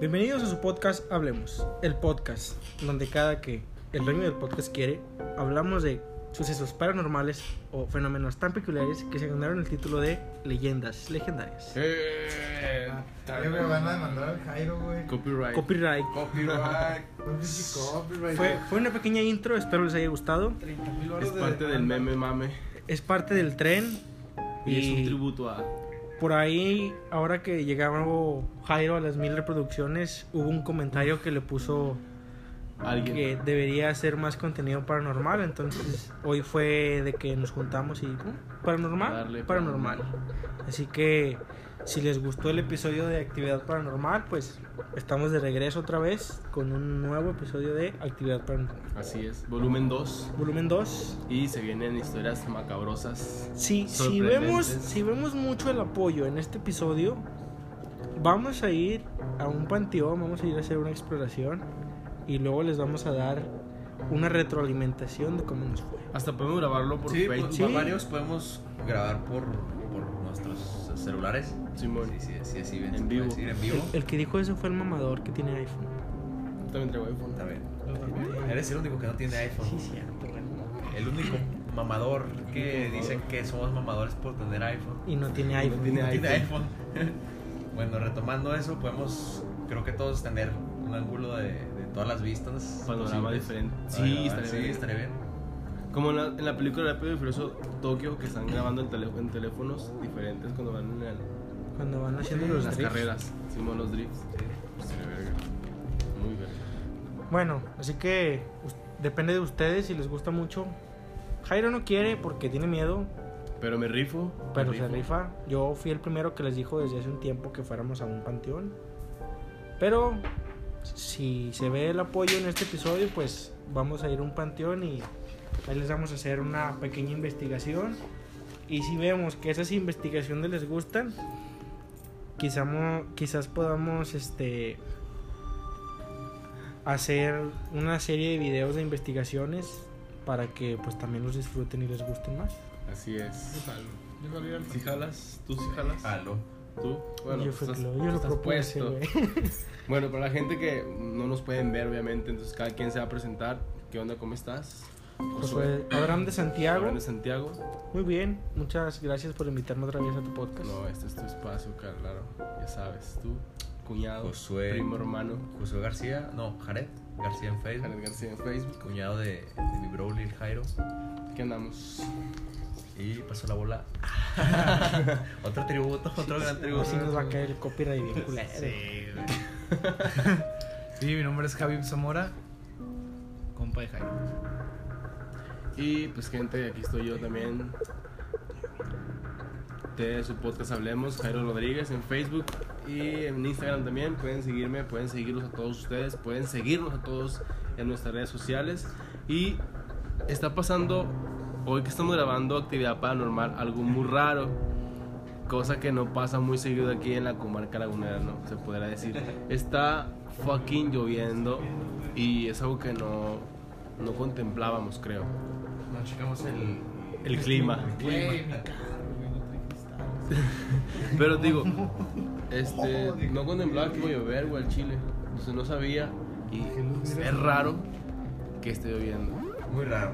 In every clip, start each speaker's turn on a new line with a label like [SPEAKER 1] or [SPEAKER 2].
[SPEAKER 1] Bienvenidos a su podcast Hablemos, el podcast donde cada que el dueño del podcast quiere, hablamos de sucesos paranormales o fenómenos tan peculiares que se ganaron el título de leyendas legendarias.
[SPEAKER 2] Eh,
[SPEAKER 3] me van a demandar al Jairo, güey.
[SPEAKER 2] copyright.
[SPEAKER 1] Copyright.
[SPEAKER 2] Copyright.
[SPEAKER 3] Un pinche copyright.
[SPEAKER 1] Fue, fue una pequeña intro, espero les haya gustado.
[SPEAKER 3] 30 mil
[SPEAKER 2] Es
[SPEAKER 3] horas de
[SPEAKER 2] parte del meme mame.
[SPEAKER 1] Es parte del tren
[SPEAKER 2] Y es un tributo a.
[SPEAKER 1] por ahí, ahora que llegaba Jairo a las mil reproducciones, hubo un comentario que le puso
[SPEAKER 2] Alguien.
[SPEAKER 1] que debería hacer más contenido paranormal. Entonces, hoy fue de que nos juntamos y ¿no? paranormal,
[SPEAKER 2] Darle
[SPEAKER 1] paranormal. Así que si les gustó el episodio de actividad paranormal, pues estamos de regreso otra vez con un nuevo episodio de actividad paranormal.
[SPEAKER 2] Así es. Volumen 2.
[SPEAKER 1] Volumen 2.
[SPEAKER 2] Y se vienen historias macabrosas.
[SPEAKER 1] Si, si vemos si vemos mucho el apoyo en este episodio, vamos a ir a un panteón, vamos a ir a hacer una exploración y luego les vamos a dar una retroalimentación de cómo nos fue.
[SPEAKER 2] Hasta podemos grabarlo por
[SPEAKER 4] Sí,
[SPEAKER 2] Facebook.
[SPEAKER 1] Sí.
[SPEAKER 4] varios podemos grabar por, celulares.
[SPEAKER 2] Simón.
[SPEAKER 4] Sí, sí, sí, sí, ven,
[SPEAKER 2] En vivo.
[SPEAKER 4] decir, en vivo.
[SPEAKER 1] El, el que dijo eso fue el mamador que tiene iPhone.
[SPEAKER 2] También traigo iPhone.
[SPEAKER 4] Está bien. Eres el único que no tiene iPhone.
[SPEAKER 1] Sí, cierto, bueno.
[SPEAKER 4] El único mamador que dicen que somos mamadores por tener iPhone.
[SPEAKER 1] Y no tiene iPhone.
[SPEAKER 2] tiene
[SPEAKER 4] No tiene
[SPEAKER 2] iPhone.
[SPEAKER 4] iPhone. bueno, retomando eso, podemos, creo que todos tener un ángulo de, de todas las vistas.
[SPEAKER 2] Panorama
[SPEAKER 4] posibles.
[SPEAKER 2] diferente. Sí, estaría
[SPEAKER 4] sí,
[SPEAKER 2] bien.
[SPEAKER 4] estaría bien.
[SPEAKER 2] Como en la, en la película Rápido y Furioso Tokio, que están grabando en, en teléfonos diferentes cuando van en, el-
[SPEAKER 1] Cuando van haciendo
[SPEAKER 2] en
[SPEAKER 1] los
[SPEAKER 2] las
[SPEAKER 1] drifts.
[SPEAKER 2] carreras. Simón, los drifts.
[SPEAKER 4] Sí.
[SPEAKER 2] Verga. Muy verga.
[SPEAKER 1] Bueno, así que depende de ustedes si les gusta mucho. Jairo no quiere porque tiene miedo,
[SPEAKER 2] Pero me rifo.
[SPEAKER 1] pero
[SPEAKER 2] me
[SPEAKER 1] se
[SPEAKER 2] rifo.
[SPEAKER 1] rifa. Yo fui el primero que les dijo desde hace un tiempo que fuéramos a un panteón. Pero si se ve el apoyo en este episodio, pues vamos a ir a un panteón y ahí les vamos a hacer una pequeña investigación. Y si vemos que esas investigaciones les gustan, quizá mo- quizás podamos este hacer una serie de videos de investigaciones para que pues también los disfruten y les gusten más.
[SPEAKER 2] Así es.
[SPEAKER 3] Yo jalo. Yo jalo ir al
[SPEAKER 2] Si jalas, tú sí jalas.
[SPEAKER 4] Aló.
[SPEAKER 2] Tú. Bueno,
[SPEAKER 1] yo
[SPEAKER 2] pues estás-
[SPEAKER 1] lo, yo lo propuse.
[SPEAKER 2] Bueno, para la gente que no nos pueden ver, obviamente, entonces cada quien se va a presentar. ¿Qué onda? ¿Cómo estás?
[SPEAKER 1] Josué Abraham de Santiago.
[SPEAKER 2] Abraham de Santiago.
[SPEAKER 1] Muy bien, muchas gracias por invitarme otra vez a tu podcast.
[SPEAKER 2] No, este es tu espacio, claro. Ya sabes, tú, cuñado,
[SPEAKER 4] Josué.
[SPEAKER 2] primo hermano,
[SPEAKER 4] Josué García, no, Jared García en Facebook.
[SPEAKER 2] Jared García en Facebook.
[SPEAKER 4] Cuñado de, de mi bro Lil Jairo.
[SPEAKER 2] ¿Qué andamos?
[SPEAKER 4] Y pasó la bola. otro tributo, otro gran tributo.
[SPEAKER 1] Así nos va a caer el copyright bien culero.
[SPEAKER 3] Sí, güey. sí, mi nombre es Javi Zamora, compa de Jairo.
[SPEAKER 2] Y pues gente, aquí estoy yo también. De su podcast Hablemos, Jairo Rodríguez en Facebook y en Instagram también. Pueden seguirme, pueden seguirlos a todos ustedes, pueden seguirnos a todos en nuestras redes sociales. Y está pasando, hoy que estamos grabando actividad paranormal, algo muy raro. Cosa que no pasa muy seguido aquí en la comarca lagunera, ¿no? Se podrá decir. Está fucking lloviendo y es algo que no, no contemplábamos, creo.
[SPEAKER 4] No, checamos el.
[SPEAKER 2] El clima.
[SPEAKER 3] Güey, mi carro, güey, no trae cristales.
[SPEAKER 2] Pero digo, este, no contemplaba que iba a llover, güey, al Chile. Entonces no sabía. Y es raro que esté lloviendo.
[SPEAKER 4] Muy raro.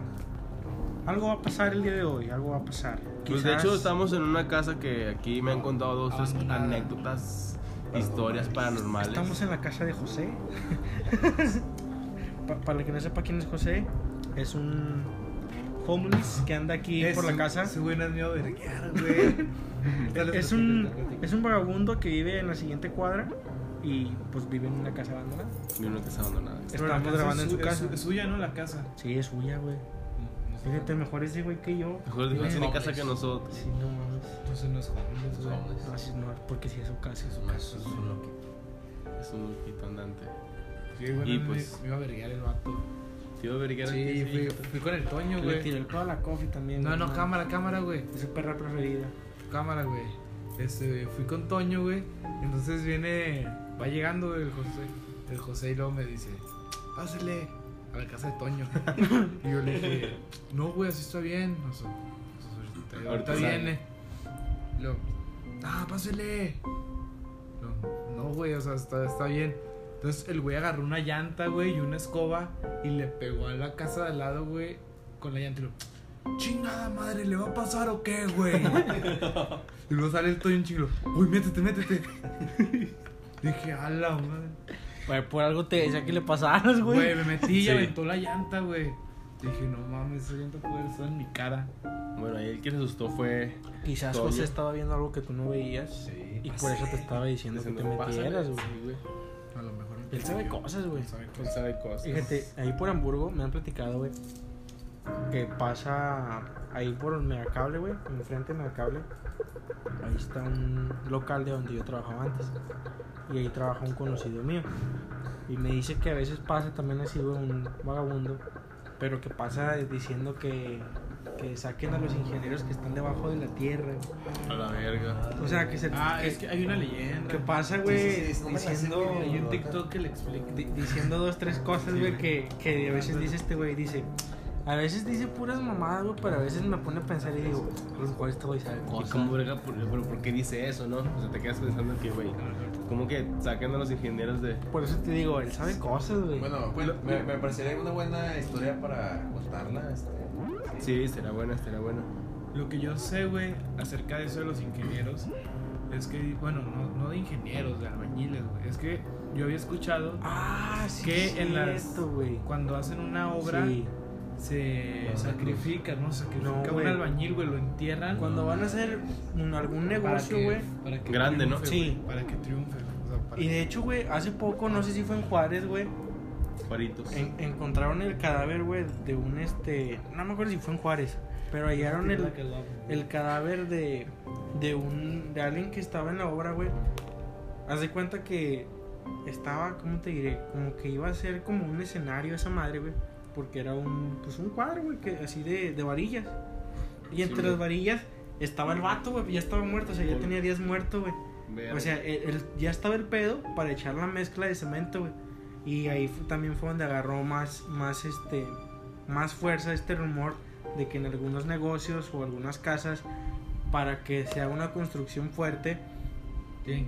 [SPEAKER 1] Algo va a pasar el día de hoy, algo va a pasar.
[SPEAKER 2] Pues de
[SPEAKER 1] Quizás-
[SPEAKER 2] hecho estamos en una casa que aquí me han contado dos tres
[SPEAKER 3] Abandonada.
[SPEAKER 2] anécdotas, historias paranormales.
[SPEAKER 1] Estamos en la casa de José. Pa- para el que no sepa quién es José, es un homeless que anda aquí por la casa.
[SPEAKER 3] Es miedo de verguear, güey.
[SPEAKER 1] Es un, es un vagabundo que vive en la siguiente cuadra y pues vive en una casa abandonada.
[SPEAKER 2] Y una casa abandonada.
[SPEAKER 1] Estamos grabando
[SPEAKER 3] es
[SPEAKER 1] en su casa.
[SPEAKER 3] Es, es suya, ¿no? La casa.
[SPEAKER 1] Sí, es suya, güey.
[SPEAKER 3] No, no sé.
[SPEAKER 1] Fíjate, mejor ese güey que yo.
[SPEAKER 2] Mejor dijo, tiene casa que nosotros.
[SPEAKER 1] Sí, no mames.
[SPEAKER 3] Entonces no es homeless, güey.
[SPEAKER 1] No, así no, porque si es su casa, es su casa.
[SPEAKER 4] es un loco.
[SPEAKER 2] Es un loquito andante.
[SPEAKER 3] Sí, bueno,
[SPEAKER 2] Y
[SPEAKER 3] me-
[SPEAKER 2] pues-
[SPEAKER 3] me iba a verguear el vato. Sí,
[SPEAKER 2] ¿qué
[SPEAKER 3] fui, con el Toño,
[SPEAKER 1] Le
[SPEAKER 3] güey.
[SPEAKER 1] tiré toda la coffee también.
[SPEAKER 3] No,
[SPEAKER 1] güey,
[SPEAKER 3] no, cámara, cámara, güey.
[SPEAKER 1] Es su perra preferida.
[SPEAKER 3] Cámara, güey. Este, fui con Toño, güey. Entonces viene, va llegando el José. El José y luego me dice, pásale a la casa de Toño. y yo le dije, no, güey, así está bien. O sea, o sea, ahorita,
[SPEAKER 2] Ahorita
[SPEAKER 3] viene. Y luego, ah, pásale. No, no, güey, o sea, está, está bien. Entonces el güey agarró una llanta, güey, y una escoba y le pegó a la casa de al lado, güey, con la llanta y lo, chingada madre, ¿le va a pasar o qué, güey? y luego sale el Toño un chingo, uy, métete, métete. Dije, a la madre.
[SPEAKER 1] Güey, por algo te decía que le pasaras, güey.
[SPEAKER 3] Güey, me metí y
[SPEAKER 2] Sí.
[SPEAKER 3] aventó la llanta, güey. Dije, no mames, esa llanta puede estar en mi cara.
[SPEAKER 2] Bueno, ahí el que se asustó fue.
[SPEAKER 1] Quizás
[SPEAKER 2] Toño.
[SPEAKER 1] José estaba viendo algo que tú no veías.
[SPEAKER 4] Sí.
[SPEAKER 1] Y por eso te estaba diciendo que te metieras,
[SPEAKER 2] "Pásale".
[SPEAKER 1] güey.
[SPEAKER 2] Sí, güey.
[SPEAKER 1] Él sabe cosas, güey.
[SPEAKER 3] Él sabe cosas.
[SPEAKER 1] Fíjate, ahí por Hamburgo me han platicado, güey, que pasa ahí por Megacable, güey, enfrente de Megacable. Ahí está un local de donde yo trabajaba antes. Y ahí trabaja un conocido mío. Y me dice que a veces pasa también así, güey, un vagabundo. Pero que pasa diciendo que, que saquen a los ingenieros que están debajo de la tierra.
[SPEAKER 2] A la verga.
[SPEAKER 1] O sea, que se.
[SPEAKER 3] Ah,
[SPEAKER 1] que,
[SPEAKER 3] es que hay una leyenda.
[SPEAKER 1] que pasa, güey,
[SPEAKER 4] Sí, sí, sí, como
[SPEAKER 1] diciendo.
[SPEAKER 3] Hay un. TikTok que le explica.
[SPEAKER 1] di- diciendo dos, tres cosas, güey, que, que a veces dice este güey, dice, a veces dice puras mamadas, güey, pero a veces me pone a pensar y digo, a lo mejor este güey sabe
[SPEAKER 2] ¿Y
[SPEAKER 1] cosas.
[SPEAKER 2] cómo verga? ¿Por, pero por qué dice eso, no? O sea, te quedas pensando que, güey, ¿cómo que sacan a los ingenieros de.
[SPEAKER 1] Por eso te digo, él sabe cosas, güey.
[SPEAKER 4] Bueno, pues, me, me parecería una buena historia para contarla. Este,
[SPEAKER 2] Sí, será buena, será buena.
[SPEAKER 3] Lo que yo sé, güey, acerca de eso de los ingenieros, es que, bueno, no, no de ingenieros, de albañiles, güey. Es que yo había escuchado
[SPEAKER 1] ah, sí,
[SPEAKER 3] que
[SPEAKER 1] es
[SPEAKER 3] en las- cuando hacen una obra
[SPEAKER 1] Sí.
[SPEAKER 3] se
[SPEAKER 4] Los-
[SPEAKER 3] sacrifica, ¿no? Sacrifica
[SPEAKER 1] No,
[SPEAKER 3] un albañil, güey, lo entierran.
[SPEAKER 1] Cuando van a hacer un- algún negocio, güey.
[SPEAKER 3] para que
[SPEAKER 2] Grande, ¿no?
[SPEAKER 3] triunfe,
[SPEAKER 1] Sí.
[SPEAKER 3] güey, Para que triunfe. o sea, para
[SPEAKER 1] Y
[SPEAKER 3] que-
[SPEAKER 1] de hecho, güey, hace poco, no sé si fue en Juárez, güey,
[SPEAKER 2] Paritos.
[SPEAKER 1] en- encontraron el cadáver, güey, de un este. No me acuerdo si fue en Juárez, pero hallaron el, el cadáver de, de un de alguien que estaba en la obra, güey. Haz de cuenta que estaba, ¿cómo te diré? Como que iba a ser como un escenario esa madre, güey. Porque era un, pues un cuadro, güey, que así de, de varillas. Y entre
[SPEAKER 2] güey.
[SPEAKER 1] las varillas estaba el vato, güey, ya estaba muerto, o sea, ya tenía días muerto, güey. O sea, el- el- ya estaba el pedo para echar la mezcla de cemento, güey. Y ahí también fue donde agarró más, más, este, más fuerza este rumor de que en algunos negocios o algunas casas, para que se haga una construcción fuerte,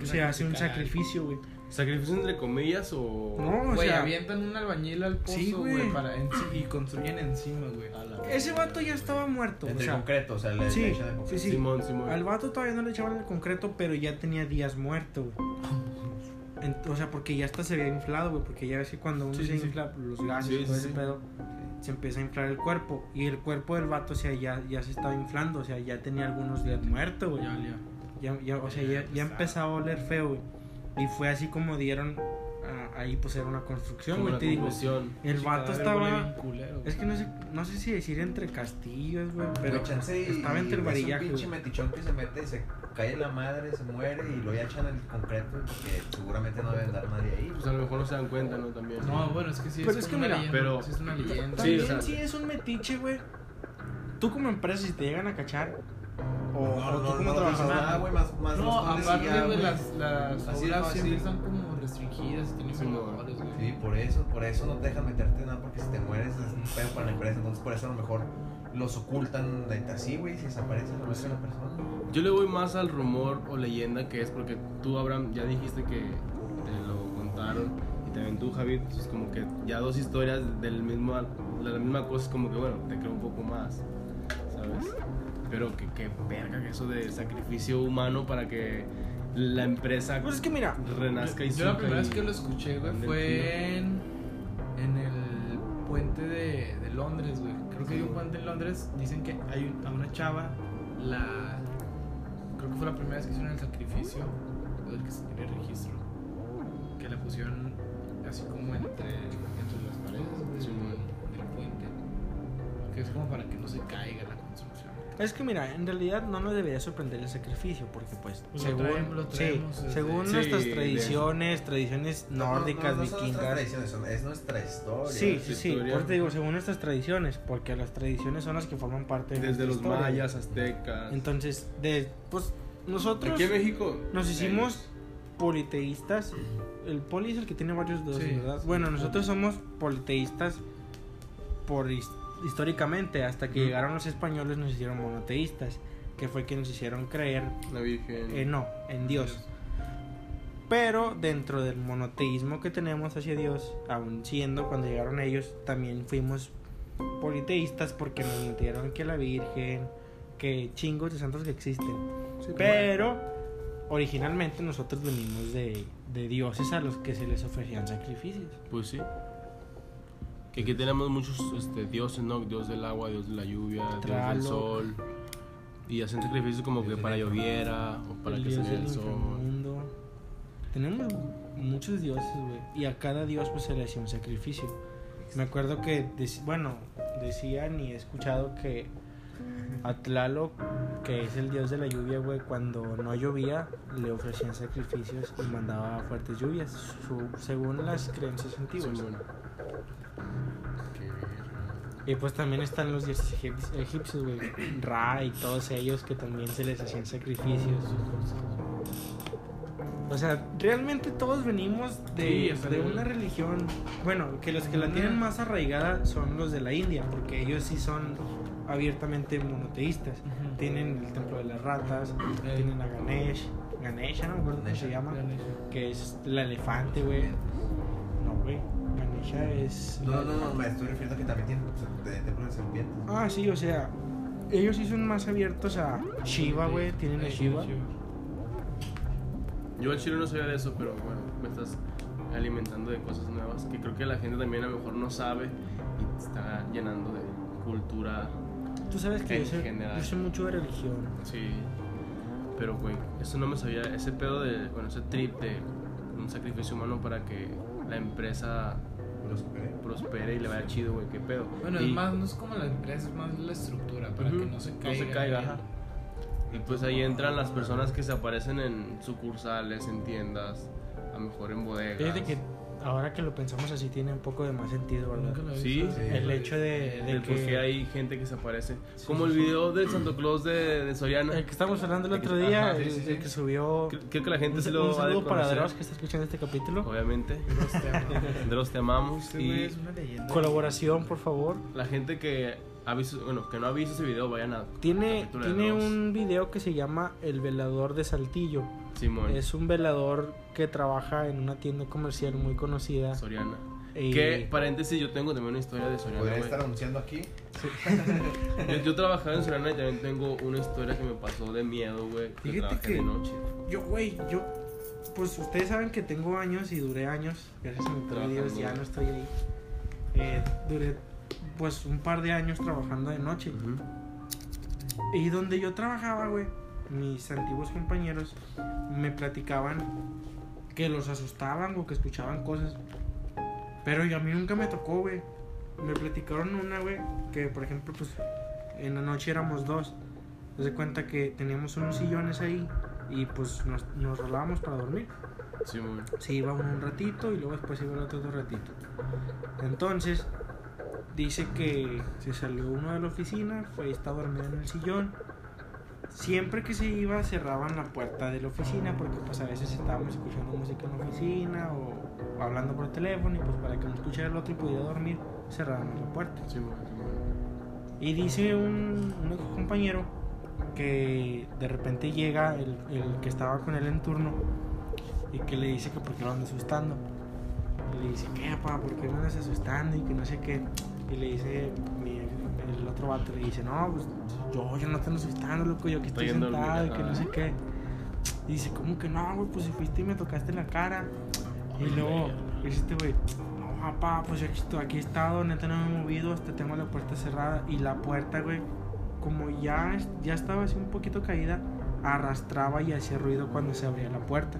[SPEAKER 1] se hace un sacrificio, güey.
[SPEAKER 2] ¿Sacrificio entre comillas o.?
[SPEAKER 1] No, o
[SPEAKER 3] Güey,
[SPEAKER 1] sea,
[SPEAKER 3] avientan un albañil al pozo,
[SPEAKER 1] Sí, güey.
[SPEAKER 3] güey, para enci- y construyen encima, güey.
[SPEAKER 1] ese vato ya estaba muerto. O
[SPEAKER 4] entre
[SPEAKER 1] sea,
[SPEAKER 4] concreto, o sea, le,
[SPEAKER 1] sí,
[SPEAKER 4] le de concreto.
[SPEAKER 1] sí, sí.
[SPEAKER 2] Simón, Simón.
[SPEAKER 1] Al vato todavía no le echaban el concreto, pero ya tenía días muerto, güey. O sea, porque ya hasta se había inflado, güey. Porque ya ves que cuando uno
[SPEAKER 3] Sí,
[SPEAKER 1] se
[SPEAKER 3] sí,
[SPEAKER 1] infla los gases y todo ese pedo, se empieza a inflar el cuerpo. Y el cuerpo del vato, o sea, ya, ya se estaba inflando. O sea, ya tenía algunos días muerto, güey.
[SPEAKER 3] Ya, ya.
[SPEAKER 1] Ya, ya, o sea, ya, ya empezaba a oler feo, güey. Y fue así como dieron ah, ahí, pues era una construcción, güey.
[SPEAKER 2] una
[SPEAKER 1] Te digo, el
[SPEAKER 3] Ese
[SPEAKER 1] vato estaba.
[SPEAKER 3] culero.
[SPEAKER 1] Es que no sé, no sé si decir entre castillos, güey. Pero
[SPEAKER 4] chance y-
[SPEAKER 1] estaba entre el
[SPEAKER 4] y
[SPEAKER 1] varillaje,
[SPEAKER 4] Es un pinche metichón que se mete, se cae la madre, se muere y lo ya echan el concreto porque seguramente no deben dar nadie ahí.
[SPEAKER 2] Pues a lo mejor no se dan cuenta, ¿no? También.
[SPEAKER 3] No, bueno, es que sí
[SPEAKER 1] Pero
[SPEAKER 3] es,
[SPEAKER 1] es que mira,
[SPEAKER 3] leyenda.
[SPEAKER 2] pero-
[SPEAKER 3] sí es una leyenda.
[SPEAKER 1] También
[SPEAKER 2] o sea-
[SPEAKER 1] si es un metiche, güey. Tú como empresa, si te llegan a cachar, o,
[SPEAKER 4] No,
[SPEAKER 1] o
[SPEAKER 4] no,
[SPEAKER 1] tú
[SPEAKER 4] no,
[SPEAKER 1] como
[SPEAKER 4] no
[SPEAKER 1] trabajador,
[SPEAKER 4] güey, más, más
[SPEAKER 3] No,
[SPEAKER 4] y
[SPEAKER 3] aparte, güey, las, las obras siempre están como restringidas y tienen
[SPEAKER 2] Sí, no.
[SPEAKER 3] güey.
[SPEAKER 4] Sí, por eso, por eso no te dejan meterte nada porque si te mueres es un pedo para la empresa, entonces por eso a lo mejor los ocultan de así, güey, si desaparece lo muestra la persona.
[SPEAKER 2] Yo le voy más al rumor o leyenda que es porque tú, Abraham, ya dijiste que te lo contaron y también tú, Javi, entonces como que ya dos historias del mismo, de la misma cosa es como que, bueno, te creo un poco más, ¿sabes? Pero que, que verga que eso de sacrificio humano para que la empresa
[SPEAKER 1] Pues es que mira,
[SPEAKER 2] renazca y
[SPEAKER 3] Yo la primera vez que lo escuché, güey, fue en, en el puente de, de Londres, güey. Creo que hay un puente en Londres. Dicen que hay un- a una chava, la. Creo que fue la primera vez que hicieron el sacrificio, del que se tiene registro. Que la pusieron así como entre, entre las paredes del,
[SPEAKER 2] Sí, güey.
[SPEAKER 3] del puente. Que es como para que no se caiga la.
[SPEAKER 1] Es que mira, en realidad no nos debería sorprender el sacrificio, porque pues,
[SPEAKER 3] Pues lo
[SPEAKER 1] según,
[SPEAKER 3] traemos- lo
[SPEAKER 1] sí,
[SPEAKER 3] traemos desde-
[SPEAKER 1] según
[SPEAKER 2] Sí,
[SPEAKER 1] nuestras tradiciones, tradiciones nórdicas,
[SPEAKER 4] no, no, no son nuestras
[SPEAKER 1] vikingas.
[SPEAKER 4] tradiciones, son- es nuestra historia.
[SPEAKER 1] Sí, sí, sí,
[SPEAKER 2] historia.
[SPEAKER 1] por eso te digo, según nuestras tradiciones, porque las tradiciones son las que forman parte de
[SPEAKER 2] desde los
[SPEAKER 1] historia.
[SPEAKER 2] mayas, aztecas.
[SPEAKER 1] Entonces, de, pues nosotros
[SPEAKER 2] Aquí en México
[SPEAKER 1] nos hicimos politeístas. El poli es el que tiene varios
[SPEAKER 3] Sí,
[SPEAKER 1] ¿verdad?
[SPEAKER 3] sí,
[SPEAKER 1] bueno,
[SPEAKER 3] sí.
[SPEAKER 1] nosotros somos politeístas por históricamente, hasta que llegaron los españoles nos hicieron monoteístas, que fue que nos hicieron creer,
[SPEAKER 2] la Virgen.
[SPEAKER 1] eh, no, en Dios. Pero dentro del monoteísmo que tenemos hacia Dios, aún siendo cuando llegaron ellos, también fuimos politeístas porque nos metieron que la Virgen, que chingos de santos que existen. Pero originalmente nosotros venimos de, de dioses a los que se les ofrecían sacrificios.
[SPEAKER 2] Pues sí. Que aquí tenemos muchos este, dioses, ¿no? Dios del agua, Dios de la lluvia, Dios del sol. Y hacen sacrificios como que para lloviera o para
[SPEAKER 1] el
[SPEAKER 2] que
[SPEAKER 1] del
[SPEAKER 2] el sol.
[SPEAKER 1] inframundo. Tenemos muchos dioses, güey. Y a cada dios pues se le hacía un sacrificio. Me acuerdo que, bueno, decían y he escuchado que a Tlaloc, que es el dios de la lluvia, güey, cuando no llovía, le ofrecían sacrificios y mandaba fuertes lluvias, su- según las creencias antiguas.
[SPEAKER 2] Sí, bueno.
[SPEAKER 1] Y pues también están los dioses egipcios, güey, Ra y todos ellos que también se les hacían sacrificios. O sea, realmente todos venimos de, de una religión. Bueno, que los que la tienen más arraigada son los de la India, porque ellos sí son abiertamente monoteístas. Tienen el templo de las ratas, tienen a Ganesh, Ganesha, no me acuerdo cómo se llama,
[SPEAKER 3] Ganesha.
[SPEAKER 1] que es el elefante, güey. No, güey, Es.
[SPEAKER 4] No, no, no, me estoy refiriendo a que también tienen sea, de serpientes.
[SPEAKER 1] Ah, sí, o sea, ellos sí son más abiertos a Shiva, güey. Tienen a Shiva.
[SPEAKER 2] Yo al chile no sabía de eso, pero bueno, me estás alimentando de cosas nuevas que creo que la gente también a lo mejor no sabe y te está llenando de cultura.
[SPEAKER 1] Tú sabes que
[SPEAKER 2] En
[SPEAKER 1] yo sé,
[SPEAKER 2] general.
[SPEAKER 1] yo sé mucho de religión.
[SPEAKER 2] Sí. Pero, güey, eso no me sabía. Ese pedo de, bueno, ese trip de un sacrificio humano para que la empresa Prospere y le vaya chido, güey, qué pedo.
[SPEAKER 3] Bueno,
[SPEAKER 2] y,
[SPEAKER 3] es más, no es como la empresa, es más la estructura para que no se
[SPEAKER 2] no
[SPEAKER 3] caiga.
[SPEAKER 2] se caiga, ajá. Y pues ahí entran las personas que se aparecen en sucursales, en tiendas, a lo mejor en bodegas.
[SPEAKER 1] Fíjate que ahora que lo pensamos así tiene un poco de más sentido, ¿verdad?
[SPEAKER 3] Nunca lo he
[SPEAKER 2] Sí,
[SPEAKER 3] visto.
[SPEAKER 1] El hecho de, de que...
[SPEAKER 2] qué hay gente que se aparece.
[SPEAKER 1] Sí,
[SPEAKER 2] Como
[SPEAKER 1] sí,
[SPEAKER 2] el
[SPEAKER 1] sí.
[SPEAKER 2] video del Santo Claus de, de Soriana.
[SPEAKER 1] El que estábamos hablando el
[SPEAKER 2] El que-
[SPEAKER 1] otro día,
[SPEAKER 2] ajá, sí,
[SPEAKER 1] el,
[SPEAKER 2] sí,
[SPEAKER 1] el
[SPEAKER 2] sí.
[SPEAKER 1] que subió...
[SPEAKER 2] Creo- Creo que la gente
[SPEAKER 1] un,
[SPEAKER 2] se lo
[SPEAKER 1] un
[SPEAKER 2] va a
[SPEAKER 1] saludo para. Dross que está escuchando este capítulo.
[SPEAKER 2] Obviamente. Dross te amamos.
[SPEAKER 3] Este güey
[SPEAKER 2] Y
[SPEAKER 3] es una leyenda.
[SPEAKER 1] Colaboración, por favor.
[SPEAKER 2] la gente que ha visto, bueno, que no ha visto ese video, vayan a
[SPEAKER 1] Tiene,
[SPEAKER 2] de
[SPEAKER 1] tiene
[SPEAKER 2] Dross.
[SPEAKER 1] un video que se llama El Velador de Saltillo.
[SPEAKER 2] Simón
[SPEAKER 1] Es un velador que trabaja en una tienda comercial muy conocida.
[SPEAKER 2] Soriana.
[SPEAKER 1] Y-
[SPEAKER 2] Que, paréntesis, yo tengo también una historia de Soriana.
[SPEAKER 4] Podría estar anunciando aquí.
[SPEAKER 2] Yo, yo trabajaba en Soriana y también tengo una historia que me pasó de miedo, güey. que
[SPEAKER 1] Fíjate que-
[SPEAKER 2] de noche.
[SPEAKER 1] Yo, güey, yo. Pues ustedes saben que tengo años y duré años. Gracias a mi Dios, ya no estoy ahí. Eh, duré, pues, un par de años trabajando de noche.
[SPEAKER 2] Ujú.
[SPEAKER 1] Y donde yo trabajaba, güey, mis antiguos compañeros me platicaban que los asustaban o que escuchaban cosas. Pero y a mí nunca me tocó, güey. Me platicaron una, güey, que por ejemplo, pues en la noche éramos dos. Se de cuenta que teníamos unos sillones ahí y pues nos, nos rolábamos para dormir.
[SPEAKER 2] Simón.
[SPEAKER 1] Se iba uno un ratito y luego después iba el otro otro ratito. Entonces, dice que se salió uno de la oficina, fue y estaba dormido en el sillón. Siempre que se iba cerraban la puerta de la oficina porque pues a veces estábamos escuchando música en la oficina o, o hablando por teléfono y pues para que no escuchara el otro y pudiera dormir cerraban la puerta. Y dice un, compañero que de repente llega el, el que estaba con él en turno y que le dice que por qué lo anda asustando. Y le dice, ¿qué, papá? ¿Por qué me andas asustando? Y que no sé qué. Y le dice, mi- el otro vato le dice, no, pues yo, yo no te ando asustando, loco, yo aquí
[SPEAKER 2] Estoy
[SPEAKER 1] sentado y que no sé qué. Y dice, ¿cómo que no, güey? Pues si fuiste y me tocaste la cara. Y luego, este güey, no, papá, pues aquí, estoy- aquí he estado, neta no me he movido, hasta tengo la puerta cerrada. Y la puerta, güey, como ya, ya estaba así un poquito caída, arrastraba y hacía ruido cuando se abría la puerta.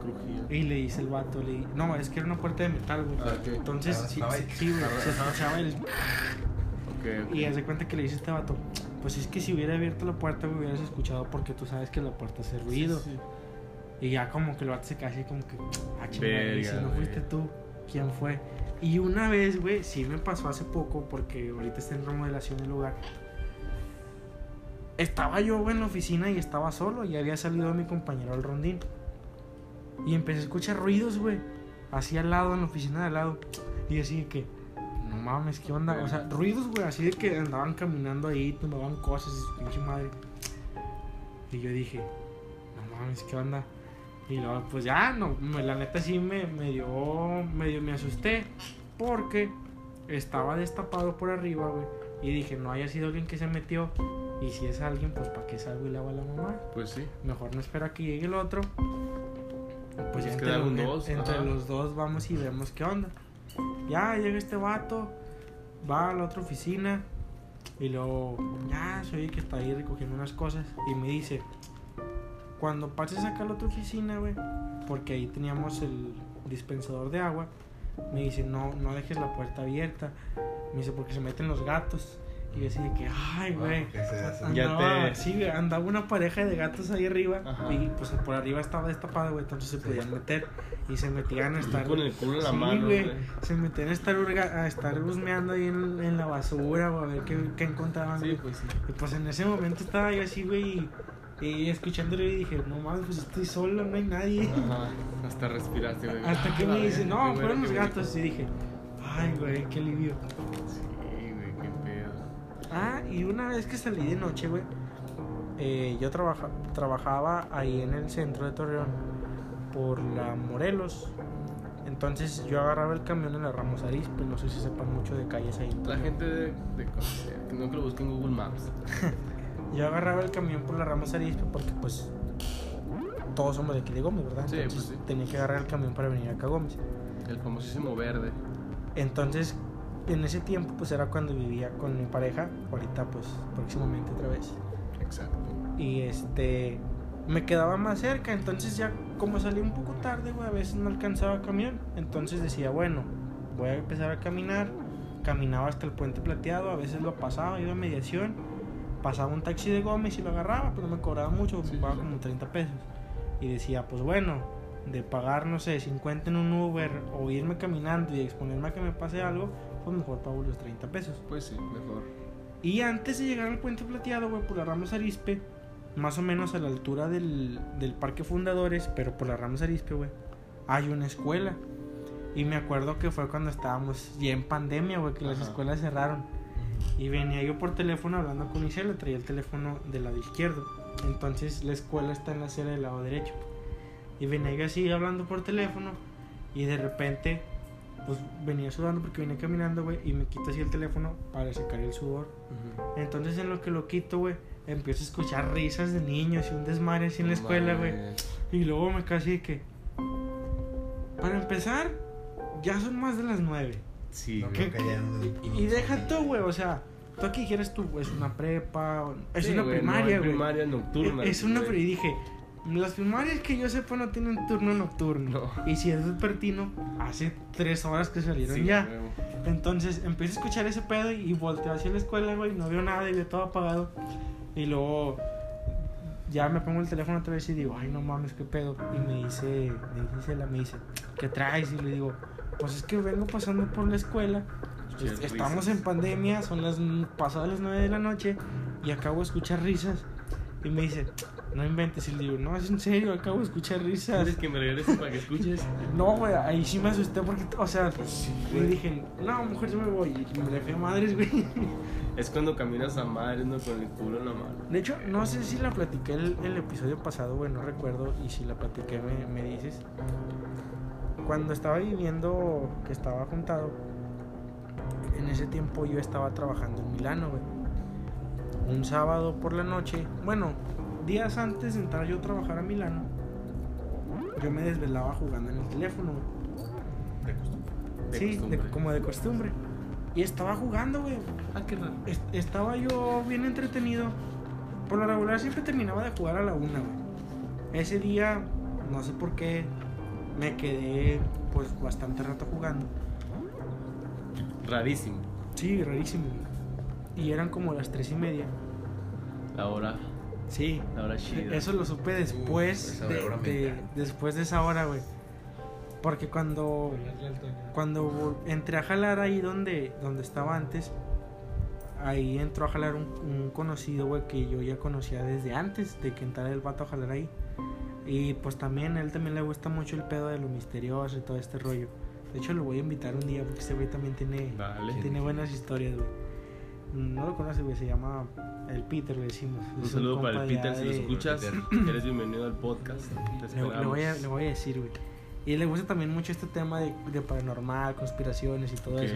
[SPEAKER 2] Crujía.
[SPEAKER 1] Y le dice el vato, le no, es que era una puerta de metal, güey.
[SPEAKER 2] Ah.
[SPEAKER 1] Entonces, sí, sí, güey, se escuchaba el...
[SPEAKER 2] Ok, ok.
[SPEAKER 1] Y hace cuenta que le dice este vato, pues es que si hubiera abierto la puerta, güey, hubieras escuchado porque tú sabes que la puerta hace ruido.
[SPEAKER 2] Sí, sí.
[SPEAKER 1] Y ya como que el vato se cae así como que, ah, chingada, y si no fuiste tú, ¿quién fue? Y una vez, güey, sí me pasó hace poco, porque ahorita está en remodelación el lugar. Estaba yo, güey, en la oficina y estaba solo, y había salido mi compañero al rondín. Y empecé a escuchar ruidos, güey, así al lado, en la oficina de al lado. Y así de que, no mames, ¿qué onda? O sea, ruidos, güey, así de que andaban caminando ahí, tumbaban cosas, pinche madre. Y yo dije, no mames, ¿qué onda? Y luego, pues ya, no, me- la neta sí me, me dio, medio me asusté. Porque estaba destapado por arriba, güey. Y dije, no haya sido alguien que se metió. Y si es alguien, pues ¿para qué salgo y le hago a la mamá?
[SPEAKER 2] Pues sí.
[SPEAKER 1] Mejor no espero a que llegue el otro. Pues ya
[SPEAKER 2] Pues
[SPEAKER 1] entre,
[SPEAKER 2] quedaron
[SPEAKER 1] los,
[SPEAKER 2] dos,
[SPEAKER 1] entre los dos vamos y vemos qué onda. Ya llega este vato, va a la otra oficina y luego ya se oye que está ahí recogiendo unas cosas y me dice, cuando pases acá a la otra oficina, güey, porque ahí teníamos el dispensador de agua, me dice, no, no dejes la puerta abierta. Me dice, porque se meten los gatos. Y yo así de que, ay, güey.
[SPEAKER 4] Ah, hace.
[SPEAKER 2] Ya
[SPEAKER 1] Andaba,
[SPEAKER 2] te-
[SPEAKER 1] sí, güey, andaba una pareja de gatos ahí arriba
[SPEAKER 2] Ajá.
[SPEAKER 1] y pues por arriba estaba destapado, güey, entonces se podían meter y se metían a estar
[SPEAKER 2] Con el culo en la
[SPEAKER 1] Sí,
[SPEAKER 2] mano,
[SPEAKER 1] güey,
[SPEAKER 2] güey.
[SPEAKER 1] se metían a estar a estar husmeando ahí en, en la basura o a ver qué, qué encontraban.
[SPEAKER 2] Sí,
[SPEAKER 1] güey.
[SPEAKER 2] pues sí.
[SPEAKER 1] Y pues en ese momento estaba yo así, güey, y, y escuchándolo y dije, no mames, pues estoy solo, no hay nadie.
[SPEAKER 2] Ajá. Hasta respiraste, güey.
[SPEAKER 1] Hasta que
[SPEAKER 2] Ah,
[SPEAKER 1] me dice, no, fueron los gatos. Y dije, ay, güey, qué alivio. Ah, y una vez que salí de noche, güey, eh, yo trabaja, trabajaba ahí en el centro de Torreón por la Morelos. Entonces yo agarraba el camión en la Ramos Arizpe, no sé si sepan mucho de calles ahí.
[SPEAKER 2] La gente de, de que no que lo busquen en Google Maps.
[SPEAKER 1] Yo agarraba el camión por la Ramos Arizpe porque pues todos somos de aquí de Gómez, ¿verdad?
[SPEAKER 2] Sí,
[SPEAKER 1] Entonces
[SPEAKER 2] pues sí.
[SPEAKER 1] tenía que agarrar el camión para venir acá a Gómez.
[SPEAKER 2] El famosísimo verde.
[SPEAKER 1] Entonces, en ese tiempo pues era cuando vivía con mi pareja, ahorita pues próximamente otra vez.
[SPEAKER 2] Exacto.
[SPEAKER 1] Y este me quedaba más cerca, entonces ya como salí un poco tarde, güey, a veces no alcanzaba camión. Entonces decía, bueno, voy a empezar a caminar. Caminaba hasta el puente plateado, a veces lo pasaba, iba a mediación, pasaba un taxi de Gómez y lo agarraba, pero no me cobraba mucho, me
[SPEAKER 2] Sí, sí.
[SPEAKER 1] como 30 pesos. Y decía, pues bueno, de pagar, no sé, 50 en un Uber o irme caminando y exponerme a que me pase algo, pues mejor pago los 30 pesos.
[SPEAKER 2] Pues sí, mejor.
[SPEAKER 1] Y antes de llegar al puente plateado, güey, por la Ramos Arispe, más o menos a la altura del, del Parque Fundadores, pero por la Ramos Arispe, güey, hay una escuela. Y me acuerdo que fue cuando estábamos ya en pandemia, güey, que las
[SPEAKER 2] Ajá.
[SPEAKER 1] escuelas cerraron. Y venía yo por teléfono hablando con Isela, traía el teléfono del lado izquierdo. Entonces la escuela está en la acera del lado derecho. Y venía yo así hablando por teléfono y de repente pues venía sudando porque venía caminando, güey, y me quito así el teléfono para secar el sudor. Entonces en lo que lo quito, güey, empiezo a escuchar risas de niños y un desmadre así en la escuela, güey. Y luego me casi de que... Para empezar, ya son más de las nueve.
[SPEAKER 2] Sí,
[SPEAKER 4] No que
[SPEAKER 1] Y, y deja tú, güey, o sea, tú aquí dijeras tú, es una prepa, o- es
[SPEAKER 2] Sí,
[SPEAKER 1] una
[SPEAKER 2] güey, no
[SPEAKER 1] primaria,
[SPEAKER 2] primaria nocturna.
[SPEAKER 1] es una
[SPEAKER 2] güey.
[SPEAKER 1] pri- y dije, las primarias que yo sepa no tienen turno nocturno.
[SPEAKER 2] No.
[SPEAKER 1] Y si es vespertino, hace tres horas que salieron
[SPEAKER 2] Sí,
[SPEAKER 1] ya. Entonces empiezo a escuchar ese pedo y volteo hacia la escuela, güey, no veo nada y veo todo apagado. Y luego ya me pongo el teléfono otra vez y digo, ay, no mames, qué pedo. Y me dice, me dice, la, me dice, ¿qué traes? Y le digo, pues es que vengo pasando por la escuela.
[SPEAKER 2] Escuché
[SPEAKER 1] Estamos
[SPEAKER 2] risas.
[SPEAKER 1] en pandemia, son las pasadas las 9 de la noche y acabo de escuchar risas. Y me dice, no inventes. Y le digo, no, es en serio, acabo de escuchar risas.
[SPEAKER 2] ¿Quieres que me regrese para que escuches?
[SPEAKER 1] No, güey, ahí sí me asusté porque, o sea,
[SPEAKER 2] güey.
[SPEAKER 1] dije, no, mujer, yo me voy. Y me le fui a madres, güey.
[SPEAKER 2] Es cuando caminas a madre, no con el culo en la mano.
[SPEAKER 1] De hecho, no sé si la platiqué el, el episodio pasado, güey, no recuerdo. Y si la platiqué, me, me dices. Cuando estaba viviendo, que estaba juntado, en ese tiempo yo estaba trabajando en Milano, güey. Un sábado por la noche, bueno, días antes de entrar yo a trabajar a Milano, yo me desvelaba jugando en el teléfono, güey.
[SPEAKER 4] De costumbre.
[SPEAKER 2] De
[SPEAKER 1] sí, de- como de costumbre. Y estaba jugando, güey.
[SPEAKER 2] Ah, qué raro.
[SPEAKER 1] Est- estaba yo bien entretenido. Por lo regular siempre terminaba de jugar a la una, güey. Ese día, no sé por qué, me quedé pues bastante rato jugando.
[SPEAKER 2] Rarísimo.
[SPEAKER 1] Sí, rarísimo. Y eran como las tres y media.
[SPEAKER 2] La hora,
[SPEAKER 1] Sí.
[SPEAKER 2] la hora chida.
[SPEAKER 1] Eso lo supe después de, de- después de esa hora, güey. Porque cuando cuando entré a jalar ahí donde, donde estaba antes, ahí entró a jalar un, un conocido, güey, que yo ya conocía desde antes de que entrara el vato a jalar ahí. Y pues también, a él también le gusta mucho el pedo de lo misterioso y todo este rollo. De hecho, lo voy a invitar un día porque ese güey también tiene,
[SPEAKER 2] Dale.
[SPEAKER 1] tiene buenas historias, güey. No lo conoce, güey, se llama el Peter, le decimos.
[SPEAKER 2] Un
[SPEAKER 1] Es
[SPEAKER 2] saludo para
[SPEAKER 1] compa
[SPEAKER 2] el
[SPEAKER 1] de
[SPEAKER 2] Peter, si lo escuchas,
[SPEAKER 4] Peter.
[SPEAKER 2] eres bienvenido al podcast. Te
[SPEAKER 1] Le, le voy a, le voy a decir, güey. Y le gusta también mucho este tema de, de paranormal, conspiraciones y todo
[SPEAKER 2] Ok.
[SPEAKER 1] eso.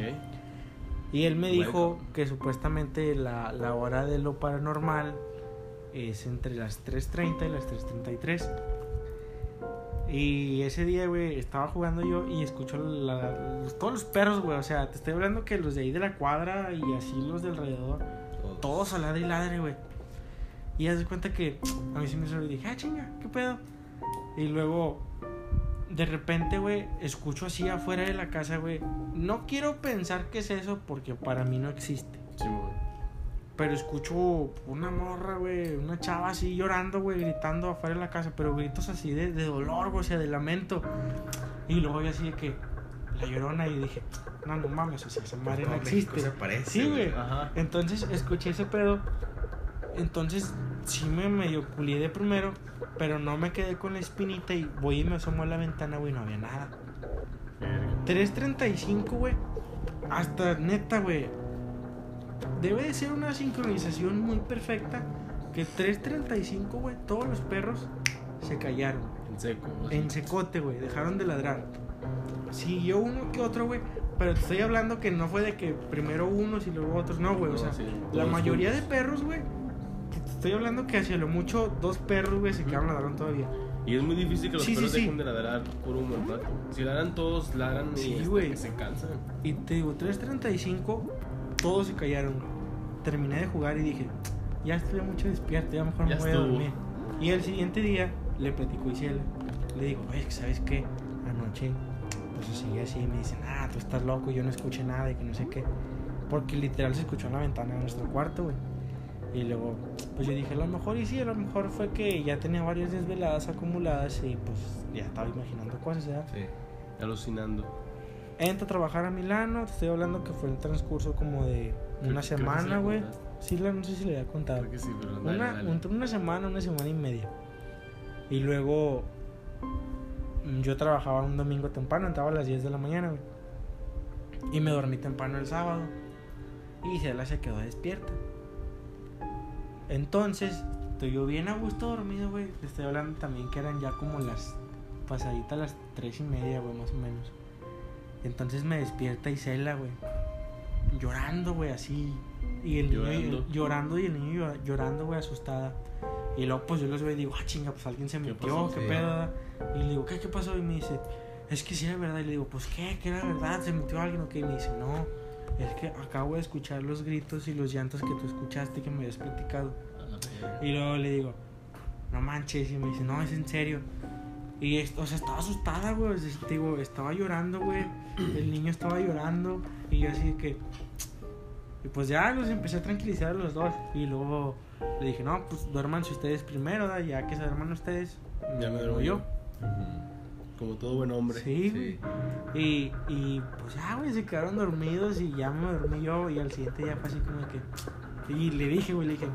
[SPEAKER 1] Y él me dijo
[SPEAKER 2] Welcome.
[SPEAKER 1] que supuestamente la, la hora de lo paranormal es entre las 3.30 y las 3.33. Y ese día, güey, estaba jugando yo y escucho la- los- todos los perros, güey. O sea, te estoy hablando que los de ahí de la cuadra y así los de alrededor, todos a ladre y ladre, güey. Y haz de cuenta que a mí se me hizo y dije, ah, chinga, ¿qué pedo? Y luego, de repente, güey, escucho así afuera de la casa, güey. No quiero pensar que es eso porque para mí no existe.
[SPEAKER 2] Sí, güey.
[SPEAKER 1] Pero escucho una morra, güey, una chava así llorando, güey, gritando afuera de la casa, pero gritos así de, de dolor, güey, o sea, de lamento. Y luego yo así de que la llorona y dije, no, no mames, o sea, esa madre no existe.
[SPEAKER 4] Se parece.
[SPEAKER 1] Sí, güey.
[SPEAKER 2] Ajá.
[SPEAKER 1] Entonces escuché ese pedo. Entonces sí me medio culié de primero, pero no me quedé con la espinita y voy y me asomo a la ventana, güey, no había nada. 3.35, güey. Hasta neta, güey. Debe de ser una sincronización muy perfecta. Que 3.35, güey, todos los perros se callaron.
[SPEAKER 2] En seco.
[SPEAKER 1] En secote, güey. Dejaron de ladrar. Siguió uno que otro, güey. Pero te estoy hablando que no fue de que primero unos y luego otros. No, güey. O sea,
[SPEAKER 2] sí,
[SPEAKER 1] la mayoría de perros, güey. Te estoy hablando que hacia lo mucho dos perros, güey, se quedaron ladrando todavía.
[SPEAKER 2] Y es muy difícil que los
[SPEAKER 1] Sí,
[SPEAKER 2] perros
[SPEAKER 1] sí.
[SPEAKER 2] dejen de ladrar por un buen rato. Si ladran todos, ladran y que se cansan.
[SPEAKER 1] Y te digo, 3.35, todos se callaron. güey. Terminé de jugar y dije, ya estoy mucho despierto, ya mejor
[SPEAKER 2] Ya
[SPEAKER 1] me voy a
[SPEAKER 2] estuvo.
[SPEAKER 1] dormir. Y el siguiente día le platico a Isela. Le digo, oye, ¿sabes qué? Anoche, pues se sigue así. Y me dicen, ah, tú estás loco, yo no escuché nada y que no sé qué. Porque literal se escuchó en la ventana de nuestro cuarto, güey. Y luego, pues yo dije, a lo mejor y sí, a lo mejor fue que ya tenía varias desveladas acumuladas y pues ya estaba imaginando cosas, ¿verdad?
[SPEAKER 4] Sí.
[SPEAKER 2] Alucinando.
[SPEAKER 1] Entro a trabajar a Milano, te estoy hablando que fue el transcurso como de una semana, güey. Sí, la, no sé si le había contado.
[SPEAKER 2] Creo que sí, pero dale,
[SPEAKER 1] Una,
[SPEAKER 2] dale.
[SPEAKER 1] entre una semana, una semana y media. Y luego mm, yo trabajaba un domingo temprano, entraba a las 10 de la mañana, güey. Y me dormí temprano el sábado. Y Isela se quedó despierta. Entonces, estoy yo bien a gusto dormido, güey. Te estoy hablando también que eran ya como las pasaditas las tres y media, güey, más o menos. Entonces me despierta Isela, güey. Llorando, güey, así. Y el niño
[SPEAKER 2] Llorando.
[SPEAKER 1] llorando y el niño llora- llorando, güey, asustada. Y luego, pues yo los veo y digo, ah, chinga, pues alguien se
[SPEAKER 2] ¿Qué
[SPEAKER 1] metió,
[SPEAKER 2] pasó?
[SPEAKER 1] qué
[SPEAKER 4] Sí.
[SPEAKER 1] pedo. Y le digo, ¿qué, qué pasó? Y me dice, es que sí era verdad. Y le digo, pues qué, que era verdad, se metió alguien o qué. Y me dice, no, es que acabo de escuchar los gritos y los llantos que tú escuchaste que me habías platicado.
[SPEAKER 2] A la verga.
[SPEAKER 1] Y luego le digo, no manches. Y me dice, no, es en serio. Y, o sea, estaba asustada, güey. digo, estaba llorando, güey. El niño estaba llorando. Y yo así que. Y pues ya los empecé a tranquilizar a los dos. Y luego le dije, no, pues duérmanse ustedes primero, ¿da? ya que se duerman ustedes.
[SPEAKER 2] Ya me
[SPEAKER 1] duermo yo.
[SPEAKER 2] Como todo buen hombre.
[SPEAKER 1] Sí.
[SPEAKER 4] Sí.
[SPEAKER 1] Y, y pues ya, güey, se quedaron dormidos y ya me dormí yo. Y al siguiente día fue así como que. Y le dije, güey, le dije,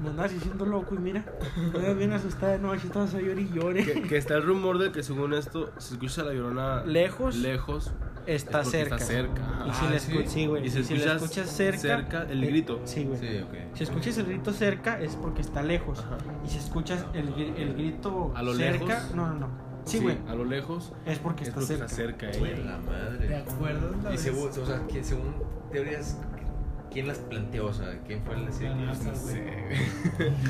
[SPEAKER 1] me andas diciendo loco y mira, quedas bien asustada, no, aquí estabas a llorar y llore.
[SPEAKER 2] Que, que está el rumor de que según esto, si escuchas a la llorona
[SPEAKER 1] Lejos,
[SPEAKER 2] lejos,
[SPEAKER 1] está
[SPEAKER 2] es
[SPEAKER 1] cerca.
[SPEAKER 2] está cerca.
[SPEAKER 1] Y si
[SPEAKER 4] Ah,
[SPEAKER 1] le
[SPEAKER 4] ¿sí?
[SPEAKER 1] escu- sí, güey.
[SPEAKER 2] Y si
[SPEAKER 1] y si le
[SPEAKER 2] escuchas
[SPEAKER 1] escuchas cerca,
[SPEAKER 2] cerca, el
[SPEAKER 1] eh,
[SPEAKER 2] grito.
[SPEAKER 1] Sí, güey.
[SPEAKER 4] Sí, ok.
[SPEAKER 1] Si escuchas el grito cerca es porque está lejos.
[SPEAKER 2] Ajá.
[SPEAKER 1] Y si escuchas el, el grito
[SPEAKER 2] ¿A lo
[SPEAKER 1] cerca,
[SPEAKER 2] lejos?
[SPEAKER 1] no, no, no. Sí, güey.
[SPEAKER 2] A lo lejos
[SPEAKER 1] Es porque
[SPEAKER 2] es
[SPEAKER 1] está
[SPEAKER 2] porque
[SPEAKER 1] cerca.
[SPEAKER 2] está cerca
[SPEAKER 4] Güey, la
[SPEAKER 3] ¿Te
[SPEAKER 4] madre.
[SPEAKER 3] acuerdas la
[SPEAKER 4] Y
[SPEAKER 3] vez?
[SPEAKER 4] según, o sea, que según teorías, ¿quién las planteó? O sea, ¿quién fue el
[SPEAKER 3] La NASA,
[SPEAKER 4] No sé.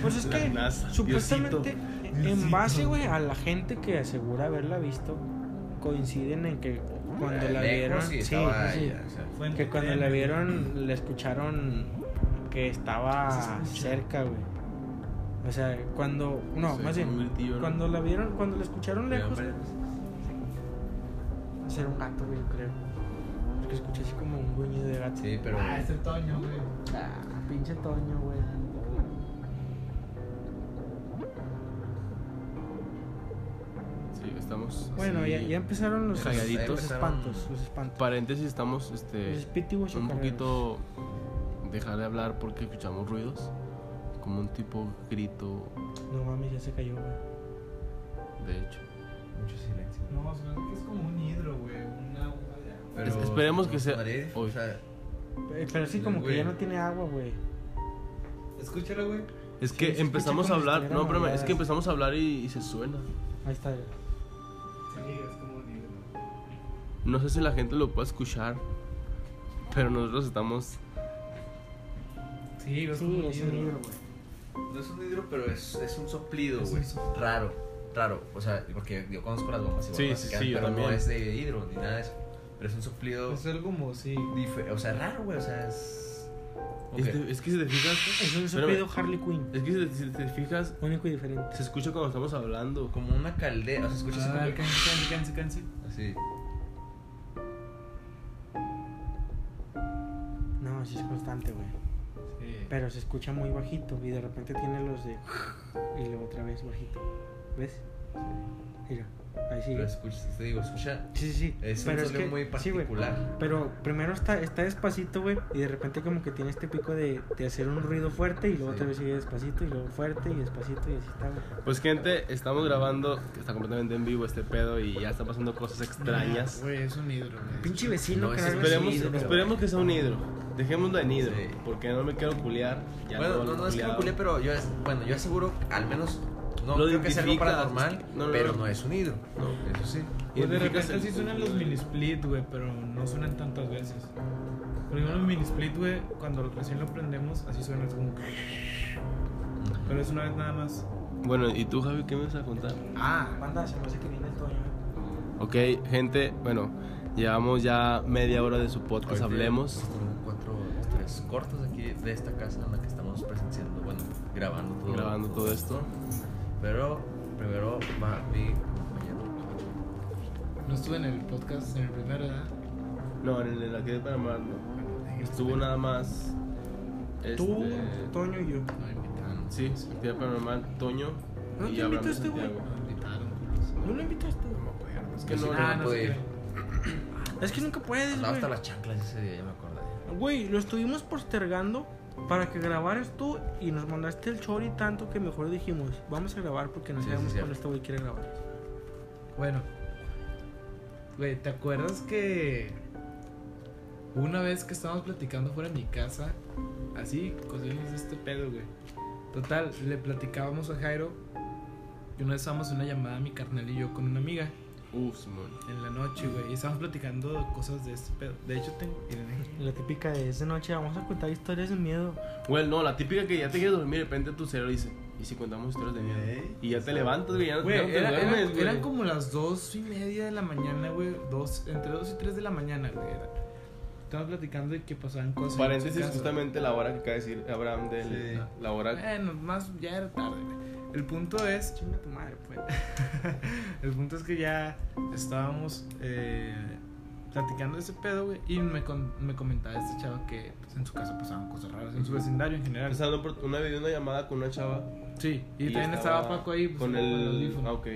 [SPEAKER 1] Pues es
[SPEAKER 2] La
[SPEAKER 1] que
[SPEAKER 2] NASA,
[SPEAKER 1] supuestamente en
[SPEAKER 3] Diosito.
[SPEAKER 1] base, güey, a la gente que asegura haberla visto, coinciden en que cuando la vieron, sí,
[SPEAKER 4] o sea,
[SPEAKER 1] que cuando la vieron le escucharon que estaba cerca, güey. O sea, cuando no,
[SPEAKER 2] Sí,
[SPEAKER 1] más bien cuando la vieron, cuando la escucharon lejos, era un gato, güey, yo creo. Porque escuché así como un gruñido de gato.
[SPEAKER 4] Sí, pero.
[SPEAKER 3] Ah, es el Toño, güey.
[SPEAKER 1] Ah, pinche Toño, güey.
[SPEAKER 2] Sí, estamos.
[SPEAKER 1] Bueno,
[SPEAKER 2] así.
[SPEAKER 1] ya, ya empezaron los,
[SPEAKER 2] Calladitos.
[SPEAKER 1] los espantos, los espantos.
[SPEAKER 2] Paréntesis, estamos este,
[SPEAKER 1] Los
[SPEAKER 2] un poquito. Dejar de hablar porque escuchamos ruidos. Como un tipo grito,
[SPEAKER 1] No mames, ya se cayó, güey.
[SPEAKER 2] de hecho.
[SPEAKER 4] Mucho silencio.
[SPEAKER 3] No, que es como un hidro, güey. Un agua de agua.
[SPEAKER 4] Pero,
[SPEAKER 2] Es- esperemos que sea-
[SPEAKER 4] Madrid,
[SPEAKER 2] hoy.
[SPEAKER 4] O sea,
[SPEAKER 1] Eh, Pero sí, como que ya no tiene agua, güey.
[SPEAKER 3] Escúchalo, güey.
[SPEAKER 2] Es que empezamos a hablar. No, espérame, es que empezamos a hablar y, y se suena.
[SPEAKER 1] Ahí está.
[SPEAKER 3] Sí, es como.
[SPEAKER 2] No sé si la gente lo puede escuchar. Pero nosotros estamos.
[SPEAKER 3] Sí, es como
[SPEAKER 1] Sí, es un libro, güey.
[SPEAKER 4] No es un hidro, pero es, es un soplido,
[SPEAKER 3] Es
[SPEAKER 4] güey. Raro, raro. O sea, porque yo conozco las bombas y
[SPEAKER 2] Sí,
[SPEAKER 4] bombas
[SPEAKER 2] sí, sí, yo
[SPEAKER 4] pero no
[SPEAKER 2] también.
[SPEAKER 4] es de hidro ni nada de eso. Pero es un soplido
[SPEAKER 3] Es algo como, sí.
[SPEAKER 4] O sea, raro, güey. O sea, es.
[SPEAKER 2] Es, de- es que si te fijas.
[SPEAKER 1] Es un soplido Harley Quinn.
[SPEAKER 2] Es que si te, si te fijas,
[SPEAKER 1] Único y diferente.
[SPEAKER 2] se escucha cuando estamos hablando.
[SPEAKER 4] Como una caldera. O sea, escuchas
[SPEAKER 3] Ah,
[SPEAKER 4] como.
[SPEAKER 3] cáncer, cáncer, cáncer, cáncer.
[SPEAKER 4] Así.
[SPEAKER 1] No, sí es constante, güey.
[SPEAKER 3] Sí.
[SPEAKER 1] Pero se escucha muy bajito y de repente tiene los de. Y luego otra vez bajito. ¿Ves? Mira, ahí.
[SPEAKER 4] Pero escuchas, te digo, escucha.
[SPEAKER 1] Sí, sí, sí.
[SPEAKER 4] Es
[SPEAKER 1] pero
[SPEAKER 4] un
[SPEAKER 1] es
[SPEAKER 4] sonido
[SPEAKER 1] que,
[SPEAKER 4] muy
[SPEAKER 1] sí,
[SPEAKER 4] particular.
[SPEAKER 1] Pero primero está, está despacito, güey, y de repente como que tiene este pico de, de hacer un ruido fuerte y luego
[SPEAKER 4] Sí.
[SPEAKER 1] otra vez sigue despacito y luego fuerte y despacito y así está, güey.
[SPEAKER 2] Pues, gente, estamos grabando. que Está completamente en vivo este pedo y ya están pasando cosas extrañas.
[SPEAKER 3] Güey, es un hidro, güey.
[SPEAKER 1] Pinche vecino
[SPEAKER 4] No,
[SPEAKER 2] Esperemos,
[SPEAKER 4] Sí, pero-
[SPEAKER 2] esperemos que sea un hidro. Dejémoslo en hidro.
[SPEAKER 4] Sí.
[SPEAKER 2] Porque no me quiero culiar. Ya
[SPEAKER 4] bueno, no,
[SPEAKER 2] lo
[SPEAKER 4] no es que me culé, pero yo, bueno, yo aseguro, al menos, no
[SPEAKER 2] Lo
[SPEAKER 4] creo que sea algo paranormal,
[SPEAKER 2] es que- no, no,
[SPEAKER 4] pero
[SPEAKER 2] no.
[SPEAKER 4] es un hidro.
[SPEAKER 2] No.
[SPEAKER 4] Eso sí.
[SPEAKER 3] Pues de repente
[SPEAKER 2] el-
[SPEAKER 3] sí suenan los mini split, güey, pero no suenan tantas veces. Por ejemplo, el mini split, güey, cuando recién lo prendemos, así suena, es como. Pero es una vez nada más.
[SPEAKER 2] Bueno, ¿y tú, Javi, qué me vas a contar?
[SPEAKER 3] Ah,
[SPEAKER 1] Banda, se me hace que viene el Toño, eh.
[SPEAKER 2] Ok, gente, bueno, llevamos ya media hora de su podcast, hablemos.
[SPEAKER 4] cuatro, tres cortos aquí de esta casa en la que estamos presenciando, bueno, grabando todo.
[SPEAKER 2] Grabando todo esto.
[SPEAKER 4] Pero primero va mi compañero.
[SPEAKER 3] no estuve en el podcast en el primero, ¿verdad?
[SPEAKER 2] No, en el aquí de Panamá no. Estuvo nada más.
[SPEAKER 1] Tú,
[SPEAKER 2] este,
[SPEAKER 1] Toño y yo.
[SPEAKER 3] No invitaron.
[SPEAKER 2] Sí, actividad paranormal, Toño
[SPEAKER 1] ¿No
[SPEAKER 2] y
[SPEAKER 1] te
[SPEAKER 2] de
[SPEAKER 1] invitaste, güey?
[SPEAKER 3] No invitaron.
[SPEAKER 1] ¿No lo invitaste?
[SPEAKER 3] No me acuerdo.
[SPEAKER 2] Es que
[SPEAKER 4] Yo
[SPEAKER 2] no, no,
[SPEAKER 3] Ah,
[SPEAKER 4] no pude ir.
[SPEAKER 1] Es que nunca puedes,
[SPEAKER 4] Andaba hasta
[SPEAKER 1] güey.
[SPEAKER 4] las chanclas ese día, ya me acordé.
[SPEAKER 1] Güey, lo estuvimos postergando para que grabaras tú y nos mandaste el chori tanto que mejor dijimos, vamos a grabar porque no
[SPEAKER 4] Sí, sí,
[SPEAKER 1] sabemos
[SPEAKER 4] cierto.
[SPEAKER 1] cuándo este güey quiere grabar.
[SPEAKER 3] Bueno, güey, ¿te acuerdas que una vez que estábamos platicando fuera de mi casa, así, cosillas de este pedo, güey? Total, le platicábamos a Jairo y una vez estábamos en una llamada, mi carnal y yo, con una amiga
[SPEAKER 2] Uf, Simón.
[SPEAKER 3] en la noche, güey, y estábamos platicando cosas de este pedo. De hecho, tengo. miren, eh.
[SPEAKER 1] La típica de esa noche, vamos a contar historias de miedo.
[SPEAKER 2] Bueno, no, la típica que ya te quieres dormir y de repente tu cerebro dice, ¿y si contamos historias de miedo?
[SPEAKER 4] Ey.
[SPEAKER 2] Y ya te levantas, güey, ya
[SPEAKER 3] Güey,
[SPEAKER 2] ya no te
[SPEAKER 3] era- era-
[SPEAKER 2] duermes, güey.
[SPEAKER 3] eran como las dos y media de la mañana, güey. Dos, entre dos y tres de la mañana, güey. era. Estábamos platicando de que pasaban cosas.
[SPEAKER 2] Paréntesis, justamente la hora que acaba de decir Abraham de
[SPEAKER 4] Sí.
[SPEAKER 2] la hora.
[SPEAKER 3] Bueno, más ya era tarde, güey. El punto es,
[SPEAKER 1] Chinga tu madre, pues.
[SPEAKER 3] el punto es que ya estábamos eh, platicando de ese pedo, güey, y me, con- me comentaba este chavo que pues, en su casa pasaban cosas raras, en su vecindario en general.
[SPEAKER 2] Empezando por una vez una llamada con una chava.
[SPEAKER 3] Sí, y, también estaba, Paco ahí pues,
[SPEAKER 2] con
[SPEAKER 3] con
[SPEAKER 2] el.
[SPEAKER 3] audífono.
[SPEAKER 2] ah, ok.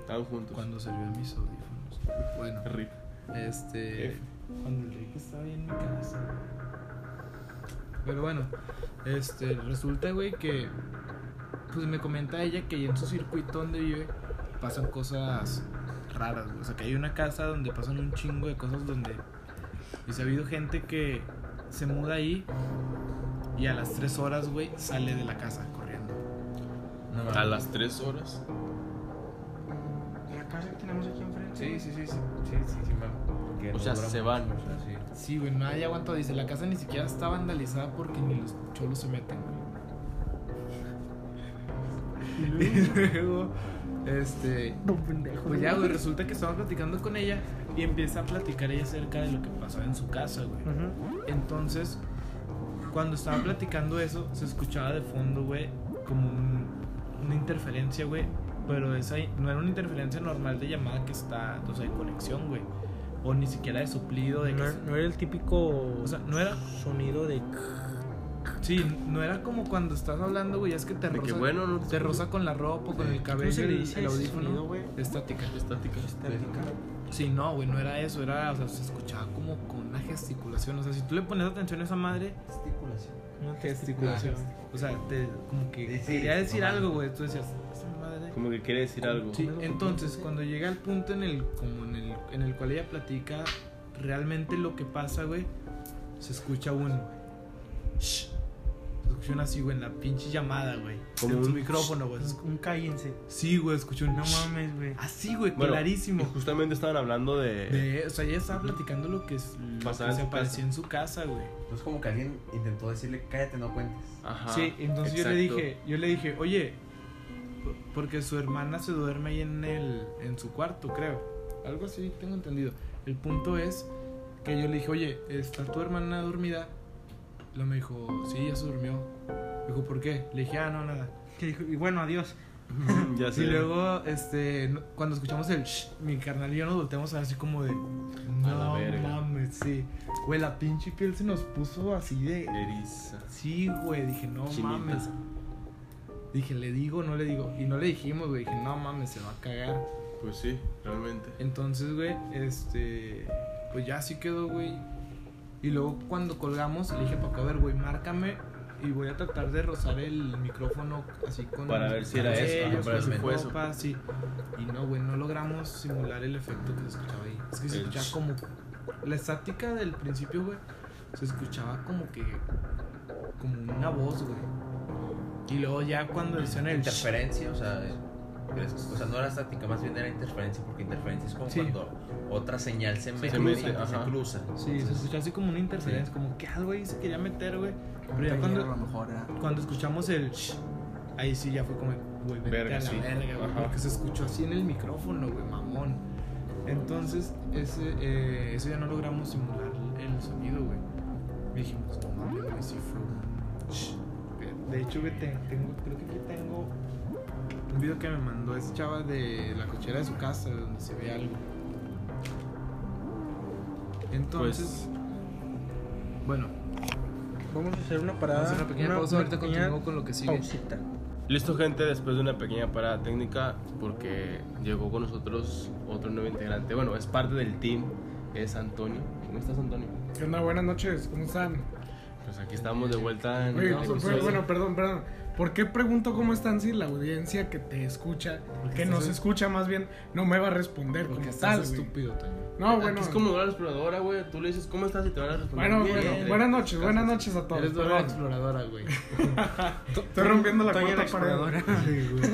[SPEAKER 2] Estaban juntos.
[SPEAKER 3] Cuando salió mis audífonos. Bueno,
[SPEAKER 2] Rip.
[SPEAKER 3] este.
[SPEAKER 2] F.
[SPEAKER 3] Cuando Enrique estaba ahí en mi casa. Pero bueno, este, resulta, güey, que. Pues me comenta ella que en su circuito donde vive pasan cosas raras, güey. O sea, que hay una casa donde pasan un chingo de cosas donde. Dice, ha habido gente que se muda ahí y a las 3 horas, güey, sale de la casa corriendo.
[SPEAKER 4] No,
[SPEAKER 2] A las 3 horas.
[SPEAKER 1] La casa que tenemos aquí enfrente.
[SPEAKER 4] Sí, sí, sí, sí, sí, sí, sí, me-
[SPEAKER 2] O sea, se van.
[SPEAKER 4] o sea, sí.
[SPEAKER 3] Sí, güey, nadie aguantó. Dice, la casa ni siquiera está vandalizada porque ni los cholos se meten. Y luego, este,
[SPEAKER 1] No, pendejo.
[SPEAKER 3] pues ya, güey, resulta que estamos platicando con ella y empieza a platicar ella acerca de lo que pasaba en su casa, güey. Entonces, cuando estaba platicando eso, se escuchaba de fondo, güey, como un- una interferencia, güey. Pero esa no era una interferencia normal de llamada que está, o sea, de conexión, güey. O ni siquiera de soplido, de que
[SPEAKER 1] No,
[SPEAKER 3] se-
[SPEAKER 1] no era el típico
[SPEAKER 3] O sea, no era-
[SPEAKER 1] sonido de.
[SPEAKER 3] Sí, no era como cuando estás hablando, güey, es que te roza,
[SPEAKER 2] que bueno, no
[SPEAKER 3] te roza con la ropa, con el
[SPEAKER 1] ¿Cómo
[SPEAKER 3] cabello,
[SPEAKER 1] se le
[SPEAKER 3] el,
[SPEAKER 1] dice
[SPEAKER 3] el audífono.
[SPEAKER 1] sonido, güey?
[SPEAKER 3] estática.
[SPEAKER 2] Estática.
[SPEAKER 1] Estática.
[SPEAKER 3] Sí, no, güey, no era eso, era, o sea, se escuchaba como con una gesticulación. O sea, si tú le pones atención a esa madre,
[SPEAKER 4] Gesticulación.
[SPEAKER 1] Una
[SPEAKER 3] gesticulación. O sea, te, como que
[SPEAKER 4] Sí, sí,
[SPEAKER 3] quería decir
[SPEAKER 4] mamá.
[SPEAKER 3] algo, güey. Tú decías, esa madre.
[SPEAKER 2] Como que quiere decir algo.
[SPEAKER 3] Sí, entonces cuando llega el punto en el, como en el, en el cual ella platica realmente lo que pasa, güey, se escucha un. Shh. Un así, güey, en la pinche llamada, güey.
[SPEAKER 2] Como
[SPEAKER 3] en su
[SPEAKER 2] un
[SPEAKER 3] micrófono, güey.
[SPEAKER 1] Un, un cállense.
[SPEAKER 3] Sí, güey, escuché un.
[SPEAKER 1] No mames, güey.
[SPEAKER 3] Así, güey,
[SPEAKER 2] Bueno,
[SPEAKER 3] clarísimo.
[SPEAKER 2] Y justamente estaban hablando de.
[SPEAKER 3] De, o sea, ella estaba platicando lo que, es, lo que
[SPEAKER 2] en
[SPEAKER 3] se apareció
[SPEAKER 2] casa.
[SPEAKER 3] en su casa, güey.
[SPEAKER 4] No es como que alguien intentó decirle, cállate, no cuentes.
[SPEAKER 2] Ajá.
[SPEAKER 3] Sí, entonces yo le dije, yo le dije, oye, porque su hermana se duerme ahí en el, en su cuarto, creo. Algo así, tengo entendido. El punto es que yo le dije, oye, ¿está tu hermana dormida? Luego me dijo, sí, ya se durmió. Me dijo, ¿por qué? Le dije, ah, no, nada.
[SPEAKER 1] Que dijo, Y bueno, adiós.
[SPEAKER 2] ya sé.
[SPEAKER 3] Y luego, este, cuando escuchamos el shh, mi carnal y yo nos volteamos a ver así como de,
[SPEAKER 2] A la
[SPEAKER 3] no
[SPEAKER 2] verga.
[SPEAKER 3] mames, sí. Güey, la pinche piel se nos puso así de,
[SPEAKER 2] Eriza.
[SPEAKER 3] Sí, güey, dije, no
[SPEAKER 2] Chinita.
[SPEAKER 3] mames. Dije, ¿le digo no le digo? Y no le dijimos, güey. Dije, no mames, se va a cagar.
[SPEAKER 2] Pues sí, realmente.
[SPEAKER 3] Entonces, güey, este. Pues ya así quedó, güey. Y luego cuando colgamos, le dije, Paco, a ver, güey, márcame. Y voy a tratar de rozar el micrófono así con.
[SPEAKER 2] Para ver si era eso, para ver si fue eso.
[SPEAKER 3] sí. Y no, güey, no logramos simular el efecto que se escuchaba ahí. Es que se
[SPEAKER 2] El
[SPEAKER 3] escuchaba
[SPEAKER 2] ch-
[SPEAKER 3] como. La estática del principio, güey, se escuchaba como que. Como una voz, güey. Y luego ya cuando decían el.
[SPEAKER 4] Interferencia, o sea, o sea, no era estática, más bien era interferencia, porque interferencia es como
[SPEAKER 3] Sí.
[SPEAKER 4] cuando otra señal se mete,
[SPEAKER 2] se mete,
[SPEAKER 4] se cruza.
[SPEAKER 3] Sí, se escuchaba así como una interferencia, como que algo ahí se quería meter, güey. Pero ya cuando,
[SPEAKER 1] lo mejor era.
[SPEAKER 3] cuando escuchamos el shh, ahí sí ya fue como, güey, vete
[SPEAKER 2] Verga,
[SPEAKER 3] a la
[SPEAKER 2] sí.
[SPEAKER 3] verga, güey. Porque se escuchó así en el micrófono, güey, mamón. Entonces, ese, eh, eso ya no logramos simular el sonido, güey. Dijimos, no mames, güey, sí fue. De hecho, güey, te- tengo, creo que aquí tengo un video que me mandó esa chava de la cochera de su casa, donde se ve algo. Entonces, bueno,
[SPEAKER 1] Vamos a hacer una parada.
[SPEAKER 3] Vamos a hacer una pequeña pausa, ahorita
[SPEAKER 1] pequeña
[SPEAKER 3] continúo con lo que sigue.
[SPEAKER 1] Pausita.
[SPEAKER 2] Listo, gente, después de una pequeña parada técnica, porque llegó con nosotros otro nuevo integrante. Bueno, es parte del team, es Antonio. ¿Cómo estás, Antonio?
[SPEAKER 5] ¿Qué onda? Buenas noches, ¿cómo están?
[SPEAKER 2] Pues aquí estamos de vuelta en
[SPEAKER 5] Oye,
[SPEAKER 2] el
[SPEAKER 5] pues,
[SPEAKER 2] episodio.
[SPEAKER 5] bueno, perdón, perdón. ¿Por qué pregunto cómo están si la audiencia que te escucha, que
[SPEAKER 3] estás
[SPEAKER 5] nos
[SPEAKER 3] en-
[SPEAKER 5] escucha más bien, no me va a responder
[SPEAKER 3] porque
[SPEAKER 5] como
[SPEAKER 3] estás
[SPEAKER 5] tal,
[SPEAKER 3] estúpido, Toño.
[SPEAKER 5] No,
[SPEAKER 2] Aquí
[SPEAKER 5] bueno.
[SPEAKER 2] es como Dora la exploradora, güey. Tú le dices, ¿cómo estás? Y te van a responder.
[SPEAKER 5] Bueno,
[SPEAKER 2] bien.
[SPEAKER 5] bueno, buenas noches, buenas noches a todos.
[SPEAKER 3] Eres Dora la exploradora, güey.
[SPEAKER 5] Estoy rompiendo la cuarta pared.
[SPEAKER 1] exploradora.
[SPEAKER 3] Sí, güey.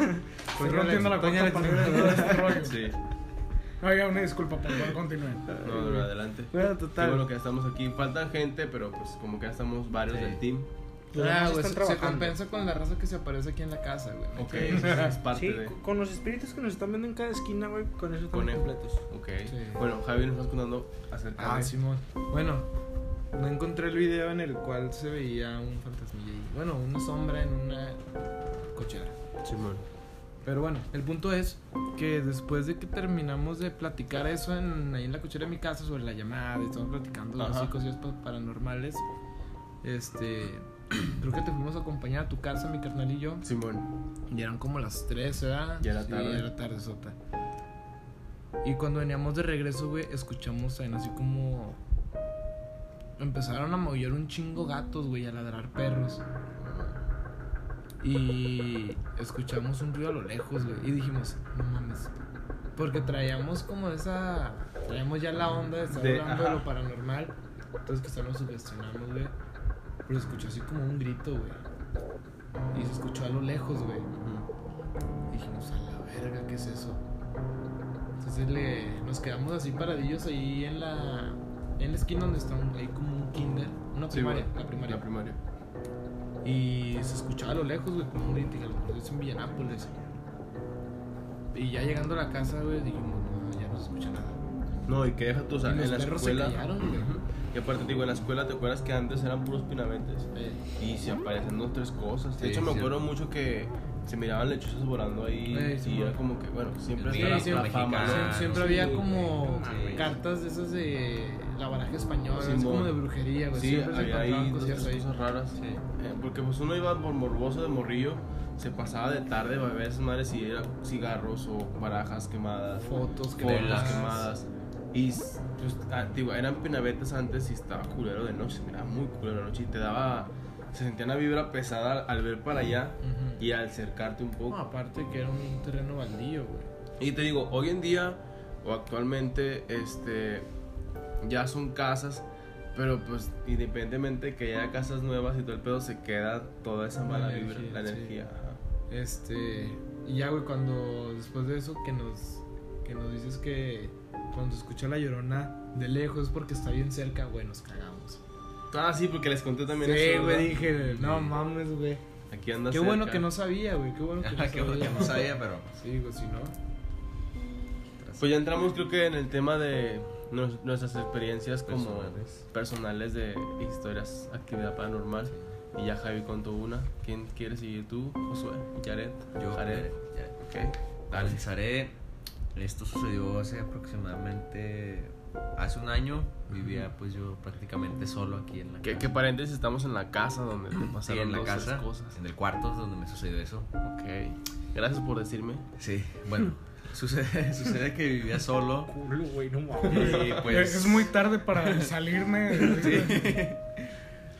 [SPEAKER 5] Estoy rompiendo la cuarta pared.
[SPEAKER 2] Sí,
[SPEAKER 5] Oiga, una disculpa, por favor, continúen.
[SPEAKER 2] no, no, adelante.
[SPEAKER 1] Bueno, total.
[SPEAKER 2] bueno que ya estamos aquí. Faltan gente, pero pues como que ya estamos varios
[SPEAKER 3] Sí.
[SPEAKER 2] del team.
[SPEAKER 1] Los
[SPEAKER 3] Ah, güey,
[SPEAKER 1] están
[SPEAKER 3] se, compensa con la raza que se aparece aquí en la casa, güey.
[SPEAKER 2] Ok, es parte
[SPEAKER 1] Sí,
[SPEAKER 2] de.
[SPEAKER 1] con los espíritus que nos están viendo en cada esquina, güey, con eso
[SPEAKER 2] él.
[SPEAKER 1] completos.
[SPEAKER 2] Ok.
[SPEAKER 3] Sí.
[SPEAKER 2] Bueno, Javi nos está contando acerca
[SPEAKER 3] Ah,
[SPEAKER 2] de.
[SPEAKER 3] Simón. Bueno, no encontré el video en el cual se veía un fantasmilla ahí. Bueno, una sombra en una cochera.
[SPEAKER 2] Simón.
[SPEAKER 3] Pero bueno, el punto es que después de que terminamos de platicar eso en, ahí en la cochera de mi casa sobre la llamada, y estamos platicando
[SPEAKER 2] Ajá.
[SPEAKER 3] así cosillas pa- paranormales, este, creo que te fuimos a acompañar a tu casa, mi carnal y yo,
[SPEAKER 2] Simón.
[SPEAKER 3] y eran como las 3, ¿verdad?
[SPEAKER 2] Ya era
[SPEAKER 3] Sí,
[SPEAKER 2] tarde.
[SPEAKER 3] ya era tarde, sota. Y cuando veníamos de regreso, güey, escuchamos ahí así como... Empezaron a maullar un chingo gatos, güey, a ladrar perros. Y escuchamos un ruido a lo lejos, güey. Y dijimos, no mames. Porque traíamos como esa. Traíamos ya la onda de estar
[SPEAKER 2] De-
[SPEAKER 3] hablando de lo paranormal. Entonces quizá nos sugestionamos, güey. Pero escuchó así como un grito, güey. Y se escuchó a lo lejos, güey. Y dijimos, a la verga, ¿qué es eso? Entonces le, nos quedamos así paradillos ahí en la. En la esquina donde está un, ahí como un kinder. Una
[SPEAKER 2] Sí,
[SPEAKER 3] primaria, la primaria.
[SPEAKER 2] La primaria.
[SPEAKER 3] Y se escuchaba a lo lejos, güey, como un grito, que a lo mejor es en Villanápolis. Y ya llegando a la casa, güey, dijimos, no, ya no se escucha nada.
[SPEAKER 2] No, y que deja tú, o sea,
[SPEAKER 3] y los
[SPEAKER 2] en la escuela.
[SPEAKER 3] se callaron, güey.
[SPEAKER 2] Y aparte, te digo, en la escuela, ¿te acuerdas que antes eran puros pinavetes?
[SPEAKER 3] Eh,
[SPEAKER 2] Y se aparecen dos, tres cosas. De
[SPEAKER 3] Sí,
[SPEAKER 2] hecho, me
[SPEAKER 3] sí.
[SPEAKER 2] acuerdo mucho que se miraban lechuzas volando ahí.
[SPEAKER 3] Eh, sí,
[SPEAKER 2] y era como que, bueno, siempre
[SPEAKER 4] Sí,
[SPEAKER 2] está la-
[SPEAKER 3] sí,
[SPEAKER 2] la,
[SPEAKER 4] mexicano.
[SPEAKER 2] fama.
[SPEAKER 3] Siempre
[SPEAKER 2] Sí,
[SPEAKER 3] había como
[SPEAKER 4] güey.
[SPEAKER 3] cartas de esas de la baraja española, es como de brujería, güey.
[SPEAKER 2] Sí,
[SPEAKER 3] siempre
[SPEAKER 2] había ahí dos, cosas raras.
[SPEAKER 3] Sí.
[SPEAKER 2] Eh, porque pues uno iba por morboso de morrillo, se pasaba de tarde a ver esas madres y era cigarros o barajas quemadas,
[SPEAKER 3] Fotos,
[SPEAKER 2] fotos
[SPEAKER 3] velas.
[SPEAKER 2] quemadas. Y pues, ah, digo, eran pinavetes antes y estaba culero de noche, miraba muy culero de noche y te daba, se sentía una vibra pesada al, al ver para allá
[SPEAKER 3] Ujú.
[SPEAKER 2] y al acercarte un poco.
[SPEAKER 3] No, aparte que era un terreno baldío, güey.
[SPEAKER 2] Y te digo, hoy en día o actualmente, este, ya son casas Pero pues independientemente de que haya casas nuevas y todo el pedo, se queda toda esa mala
[SPEAKER 3] La
[SPEAKER 2] vibra,
[SPEAKER 3] energía,
[SPEAKER 2] la
[SPEAKER 3] sí.
[SPEAKER 2] energía. ajá.
[SPEAKER 3] Este, y ya, güey, cuando después de eso que nos que nos dices que cuando escucha la llorona de lejos es porque está bien cerca, güey, nos cagamos.
[SPEAKER 2] Ah, sí, porque les conté también
[SPEAKER 3] Sí,
[SPEAKER 2] eso.
[SPEAKER 3] güey,
[SPEAKER 2] ¿verdad?
[SPEAKER 3] dije, no mames, güey.
[SPEAKER 2] Aquí anda
[SPEAKER 3] Qué
[SPEAKER 2] cerca.
[SPEAKER 3] bueno que no sabía, güey, qué bueno que no sabía.
[SPEAKER 4] que no sabía, pero.
[SPEAKER 3] Sí, güey, si no.
[SPEAKER 2] Pues ya entramos creo que en el tema de nuestras experiencias como
[SPEAKER 4] Personales.
[SPEAKER 2] personales de historias, actividad paranormal. Y ya Javi contó una. ¿Quién quiere seguir tú? Josué, Jared.
[SPEAKER 4] Yo,
[SPEAKER 2] Jared.
[SPEAKER 4] Jared,
[SPEAKER 2] Ok. Dale.
[SPEAKER 4] Comenzaré. Esto sucedió hace aproximadamente. Hace un año vivía pues yo prácticamente solo aquí en la
[SPEAKER 2] ¿Qué,
[SPEAKER 4] casa.
[SPEAKER 2] qué paréntesis? Estamos en la casa donde te
[SPEAKER 4] Sí,
[SPEAKER 2] pasaron
[SPEAKER 4] en la casa,
[SPEAKER 2] cosas.
[SPEAKER 4] en el cuarto es donde me sucedió eso.
[SPEAKER 2] Ok. Gracias por decirme.
[SPEAKER 4] Sí, bueno, sucede, sucede que vivía solo
[SPEAKER 1] Culo, güey, no mames.
[SPEAKER 4] y pues
[SPEAKER 5] es muy tarde para salirme.
[SPEAKER 2] Es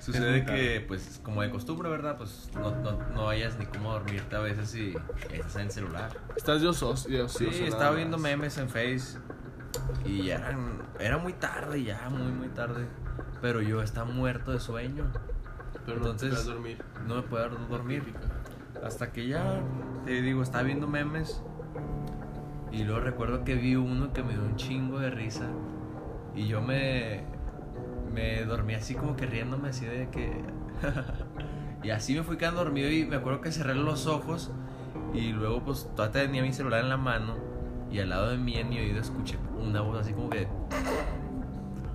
[SPEAKER 2] muy
[SPEAKER 4] que pues como de costumbre, ¿verdad? Pues no, no, no hayas ni cómo dormirte a veces si estás en el celular.
[SPEAKER 2] Estás de osos. de
[SPEAKER 4] Sí, estaba viendo memes en Face y ya eran, era muy tarde, ya muy muy tarde, pero yo estaba muerto de sueño.
[SPEAKER 2] Pero no te
[SPEAKER 4] Entonces-
[SPEAKER 2] dormir.
[SPEAKER 4] No me podía dormir. Hasta que ya, te digo, estaba viendo memes. Y luego recuerdo que vi uno que me dio un chingo de risa. Y yo me. Me dormí así como que riéndome así de que. y así me fui quedando dormido y me acuerdo que cerré los ojos. Y luego, pues, todavía tenía mi celular en la mano. Y al lado de mí, en mi oído, escuché una voz así como que.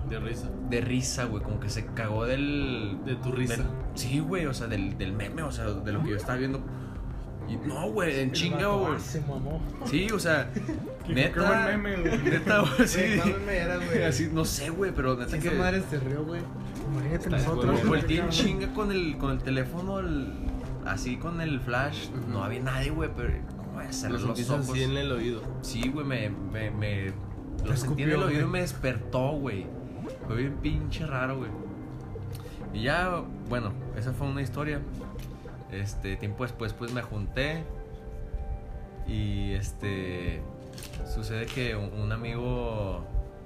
[SPEAKER 2] De risa.
[SPEAKER 4] De risa, güey. Como que se cagó del.
[SPEAKER 2] De tu risa.
[SPEAKER 4] del- sí, güey, o sea, del, del meme, o sea, de lo que yo estaba viendo. Y no, güey, en
[SPEAKER 1] El
[SPEAKER 4] chinga, güey.
[SPEAKER 1] ah, Se mamó.
[SPEAKER 4] Sí, o sea,
[SPEAKER 5] Qué
[SPEAKER 4] neta.
[SPEAKER 5] buen meme, güey.
[SPEAKER 4] Neta, güey, sí.
[SPEAKER 3] Güey.
[SPEAKER 4] Así, no sé, güey, pero neta que.
[SPEAKER 3] esa madre se rió, güey.
[SPEAKER 1] Imagínate nosotros.
[SPEAKER 2] bueno.
[SPEAKER 4] Volteé en chinga con el, con el teléfono, el- así con el flash. No había nadie, güey, pero. ¿Cómo voy a cerrar
[SPEAKER 2] Lo
[SPEAKER 4] los
[SPEAKER 2] sentiste
[SPEAKER 4] ojos?
[SPEAKER 2] así en el oído.
[SPEAKER 4] Sí, güey, me, me, me lo sentí en el oído y me despertó, güey. Fue bien pinche raro, güey. Y ya, bueno, esa fue una historia. Este, tiempo después, pues me junté. Y este, sucede que un, un amigo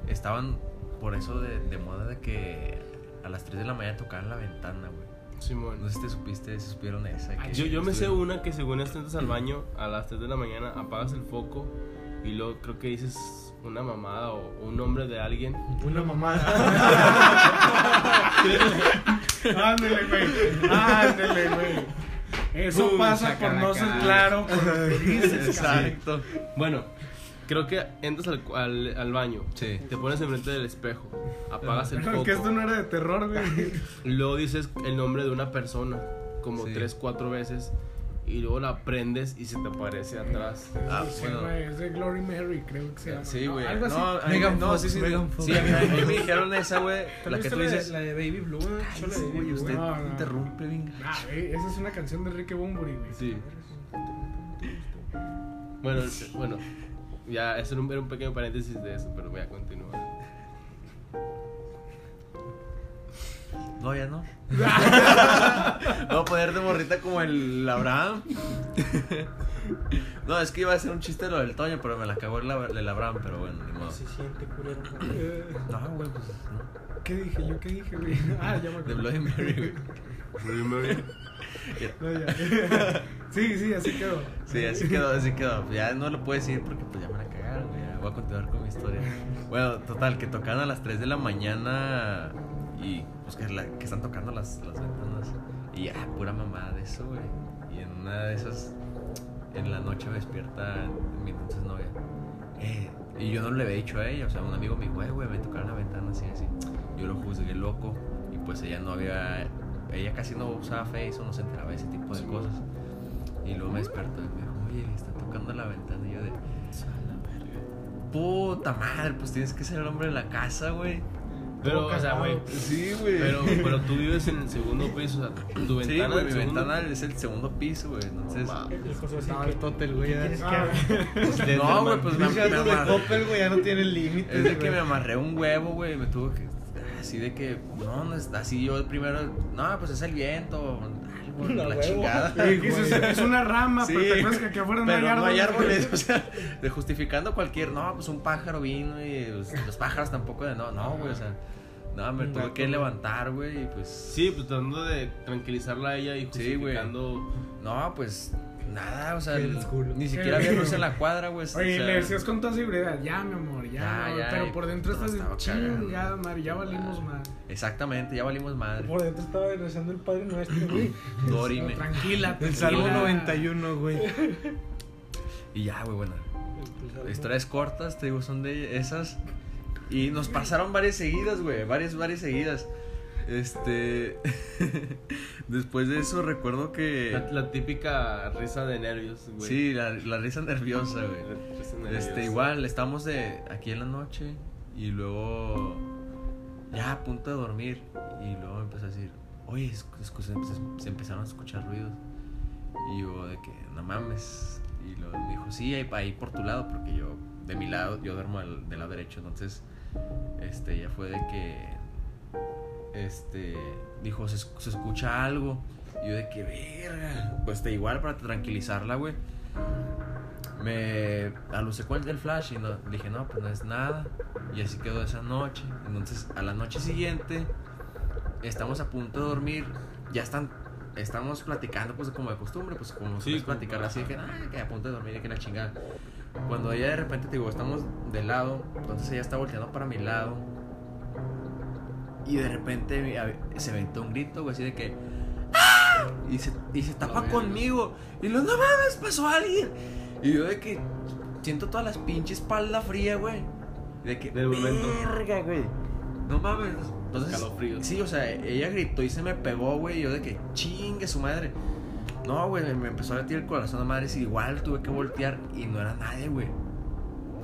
[SPEAKER 4] estaban por eso de, de moda de que a las 3 de la mañana tocaban la ventana, güey.
[SPEAKER 2] Simón.
[SPEAKER 4] No sé si te supiste, si supieron esa. que
[SPEAKER 2] Yo, yo me sé una que según entras al baño a las 3 de la mañana, apagas el foco y luego creo que dices una mamada o un nombre de alguien.
[SPEAKER 1] Una mamada.
[SPEAKER 5] Ándele, güey. Ándele, güey. Eso
[SPEAKER 3] Uy,
[SPEAKER 5] pasa por no ser
[SPEAKER 3] cara.
[SPEAKER 5] claro con lo que dices, cabrón.
[SPEAKER 4] Exacto.
[SPEAKER 2] Bueno, creo que entras al, al, al baño,
[SPEAKER 4] Sí.
[SPEAKER 2] te pones enfrente del espejo, apagas el
[SPEAKER 5] Pero que esto
[SPEAKER 2] foco
[SPEAKER 5] no era de terror, güey.
[SPEAKER 2] y luego dices el nombre de una persona como
[SPEAKER 4] Sí.
[SPEAKER 2] 3, 4 veces y luego la prendes y se te aparece atrás.
[SPEAKER 4] Ah,
[SPEAKER 5] Sí,
[SPEAKER 4] bueno.
[SPEAKER 5] güey, es de Glory Mary, creo que se llama.
[SPEAKER 4] Sí,
[SPEAKER 5] ¿no?
[SPEAKER 4] güey.
[SPEAKER 5] Algo así.
[SPEAKER 4] No, a mí-
[SPEAKER 3] Megan
[SPEAKER 4] no,
[SPEAKER 3] Fox,
[SPEAKER 4] sí, sí.
[SPEAKER 3] Megan Fox.
[SPEAKER 4] Sí, a mí, a mí me dijeron esa, güey.
[SPEAKER 1] ¿Te
[SPEAKER 4] La que tú
[SPEAKER 1] la de-
[SPEAKER 4] dices.
[SPEAKER 1] La de Baby Blue, ¿no?
[SPEAKER 4] Ay,
[SPEAKER 1] Yo la de Baby
[SPEAKER 4] güey,
[SPEAKER 1] Blue.
[SPEAKER 4] usted
[SPEAKER 5] No, no.
[SPEAKER 4] interrumpe, venga.
[SPEAKER 5] Ah, güey, esa es una canción de Enrique Bunbury, güey.
[SPEAKER 2] Sí. Bueno, bueno, ya eso era un, era un pequeño paréntesis de eso, pero voy a continuar.
[SPEAKER 4] No, ya no. Voy a poner de morrita como el Abraham. No, es que iba a ser un chiste lo del Toño, pero me la cagó el, el Abraham, pero bueno, ni modo.
[SPEAKER 1] Se siente culero.
[SPEAKER 4] No, güey, pues no.
[SPEAKER 5] ¿Qué dije? ¿Yo qué dije, güey? Ah, ya me
[SPEAKER 4] De
[SPEAKER 5] acuerdo.
[SPEAKER 4] Bloody Mary, güey.
[SPEAKER 5] No, ya. Sí, sí, así quedó.
[SPEAKER 4] Sí, así quedó, así quedó. Ya no lo puedo decir porque pues ya me la cagaron, güey. Voy a continuar con mi historia. Bueno, total, que tocaban a las 3 de la mañana y pues que, la- que están tocando las, las ventanas. Y ya, pura mamada de eso, güey. Y en una de esas, en la noche me despierta mi entonces novia. Eh, y yo no le había dicho a ella, o sea, un amigo me dijo, "Eh, güey, me tocaron la ventana así, así. Yo lo juzgué loco y pues ella no había, ella casi no usaba Face o no se enteraba de ese tipo de cosas. Y luego me despertó y me dijo, oye, está tocando la ventana. Y yo de, puta madre, pues tienes que ser el hombre de la casa, güey.
[SPEAKER 2] Pero, o sea, güey,
[SPEAKER 4] Sí, güey.
[SPEAKER 2] pero, pero tú vives en el segundo piso, o sea, tu
[SPEAKER 4] sí,
[SPEAKER 2] ventana
[SPEAKER 4] güey,
[SPEAKER 2] del
[SPEAKER 4] mi
[SPEAKER 2] segundo-
[SPEAKER 4] ventana es el segundo piso, güey. Entonces.
[SPEAKER 1] El José así
[SPEAKER 3] Estaba
[SPEAKER 1] que-
[SPEAKER 3] el totel, güey. ya.
[SPEAKER 1] ¿Quieres
[SPEAKER 5] Ah,
[SPEAKER 1] que
[SPEAKER 4] no, güey, pues me,
[SPEAKER 3] Pinche
[SPEAKER 4] me
[SPEAKER 3] de
[SPEAKER 4] amarré.
[SPEAKER 3] Coppel, güey, ya no tiene límites.
[SPEAKER 4] Es de que
[SPEAKER 3] güey.
[SPEAKER 4] me amarré un huevo, güey. Me tuvo que. Así de que. No, no es así yo primero. No, pues es el viento. La
[SPEAKER 1] huevo.
[SPEAKER 4] chingada.
[SPEAKER 5] Sí, es una rama,
[SPEAKER 4] Sí,
[SPEAKER 5] pero te acuerdas que aquí afuera no hay
[SPEAKER 4] pero no hay
[SPEAKER 5] árboles.
[SPEAKER 4] árboles, o sea, de justificando cualquier, no, pues un pájaro vino y pues, los pájaros tampoco de no, no, güey, o sea, No, me tuve que levantar, güey, y pues.
[SPEAKER 2] Sí, pues tratando de tranquilizarla a ella y
[SPEAKER 4] Sí,
[SPEAKER 2] justificando.
[SPEAKER 4] No, pues. Nada, o sea.
[SPEAKER 3] Culo.
[SPEAKER 4] Ni siquiera había luz en la cuadra, güey. o
[SPEAKER 5] Oye,
[SPEAKER 4] sea,
[SPEAKER 5] le decías con toda seguridad, ya, mi amor, ya,
[SPEAKER 4] Ya,
[SPEAKER 5] güey",
[SPEAKER 4] ya,
[SPEAKER 5] pero por dentro
[SPEAKER 4] no,
[SPEAKER 5] estás de
[SPEAKER 4] cagando.
[SPEAKER 5] chingada, madre, ya valimos más.
[SPEAKER 4] Exactamente, ya valimos madre.
[SPEAKER 1] Por dentro estaba rezando el Padre Nuestro, güey.
[SPEAKER 4] Dorime.
[SPEAKER 5] Tranquila,
[SPEAKER 3] El Salmo
[SPEAKER 5] tranquila.
[SPEAKER 3] 91, güey.
[SPEAKER 4] Y ya, güey, bueno.
[SPEAKER 1] El
[SPEAKER 4] Historias cortas, te digo, son de esas. Y nos pasaron varias seguidas, güey. Varias, varias seguidas. Este. Después de eso, recuerdo que.
[SPEAKER 2] La, la típica risa de nervios, güey.
[SPEAKER 4] Sí, la, la risa nerviosa, güey.
[SPEAKER 2] La risa nerviosa.
[SPEAKER 4] Este, igual, estamos de aquí en la noche. Y luego. Ya a punto de dormir. Y luego empezó a decir: Oye, escu- se, empe- se empezaron a escuchar ruidos. Y yo, de que, no mames. Y luego me dijo: Sí, ahí, ahí por tu lado. Porque yo, de mi lado, yo duermo del lado derecho. Entonces, este, ya fue de que. Este. Dijo: Se, se escucha algo. Y yo, de que, verga. Pues, de igual, para tranquilizarla, güey me alucé con el flash y no, dije, no, pues no es nada. Y así quedó esa noche. Entonces, a la noche siguiente, estamos a punto de dormir. Ya están, estamos platicando, pues como de costumbre, pues como
[SPEAKER 2] Sí, como-
[SPEAKER 4] platicar así de que, ah, que a punto de dormir y que la chingada. Cuando ella de repente, te digo, estamos de lado, entonces ella está volteando para mi lado. Y de repente se aventó un grito, güey, así de que. ¡Ah! Y se, y se tapa conmigo. Y lo, no mames, pasó alguien. Y yo de que siento toda las pinches espalda fría, güey. De que,
[SPEAKER 2] Del momento.
[SPEAKER 4] verga, güey. No mames. Entonces,
[SPEAKER 2] Escalofríos.
[SPEAKER 4] sí, o sea, ella gritó y se me pegó, güey. Y yo de que chingue su madre. No, güey, me, me empezó a latir el corazón a madres. Igual tuve que voltear y no era nadie, güey.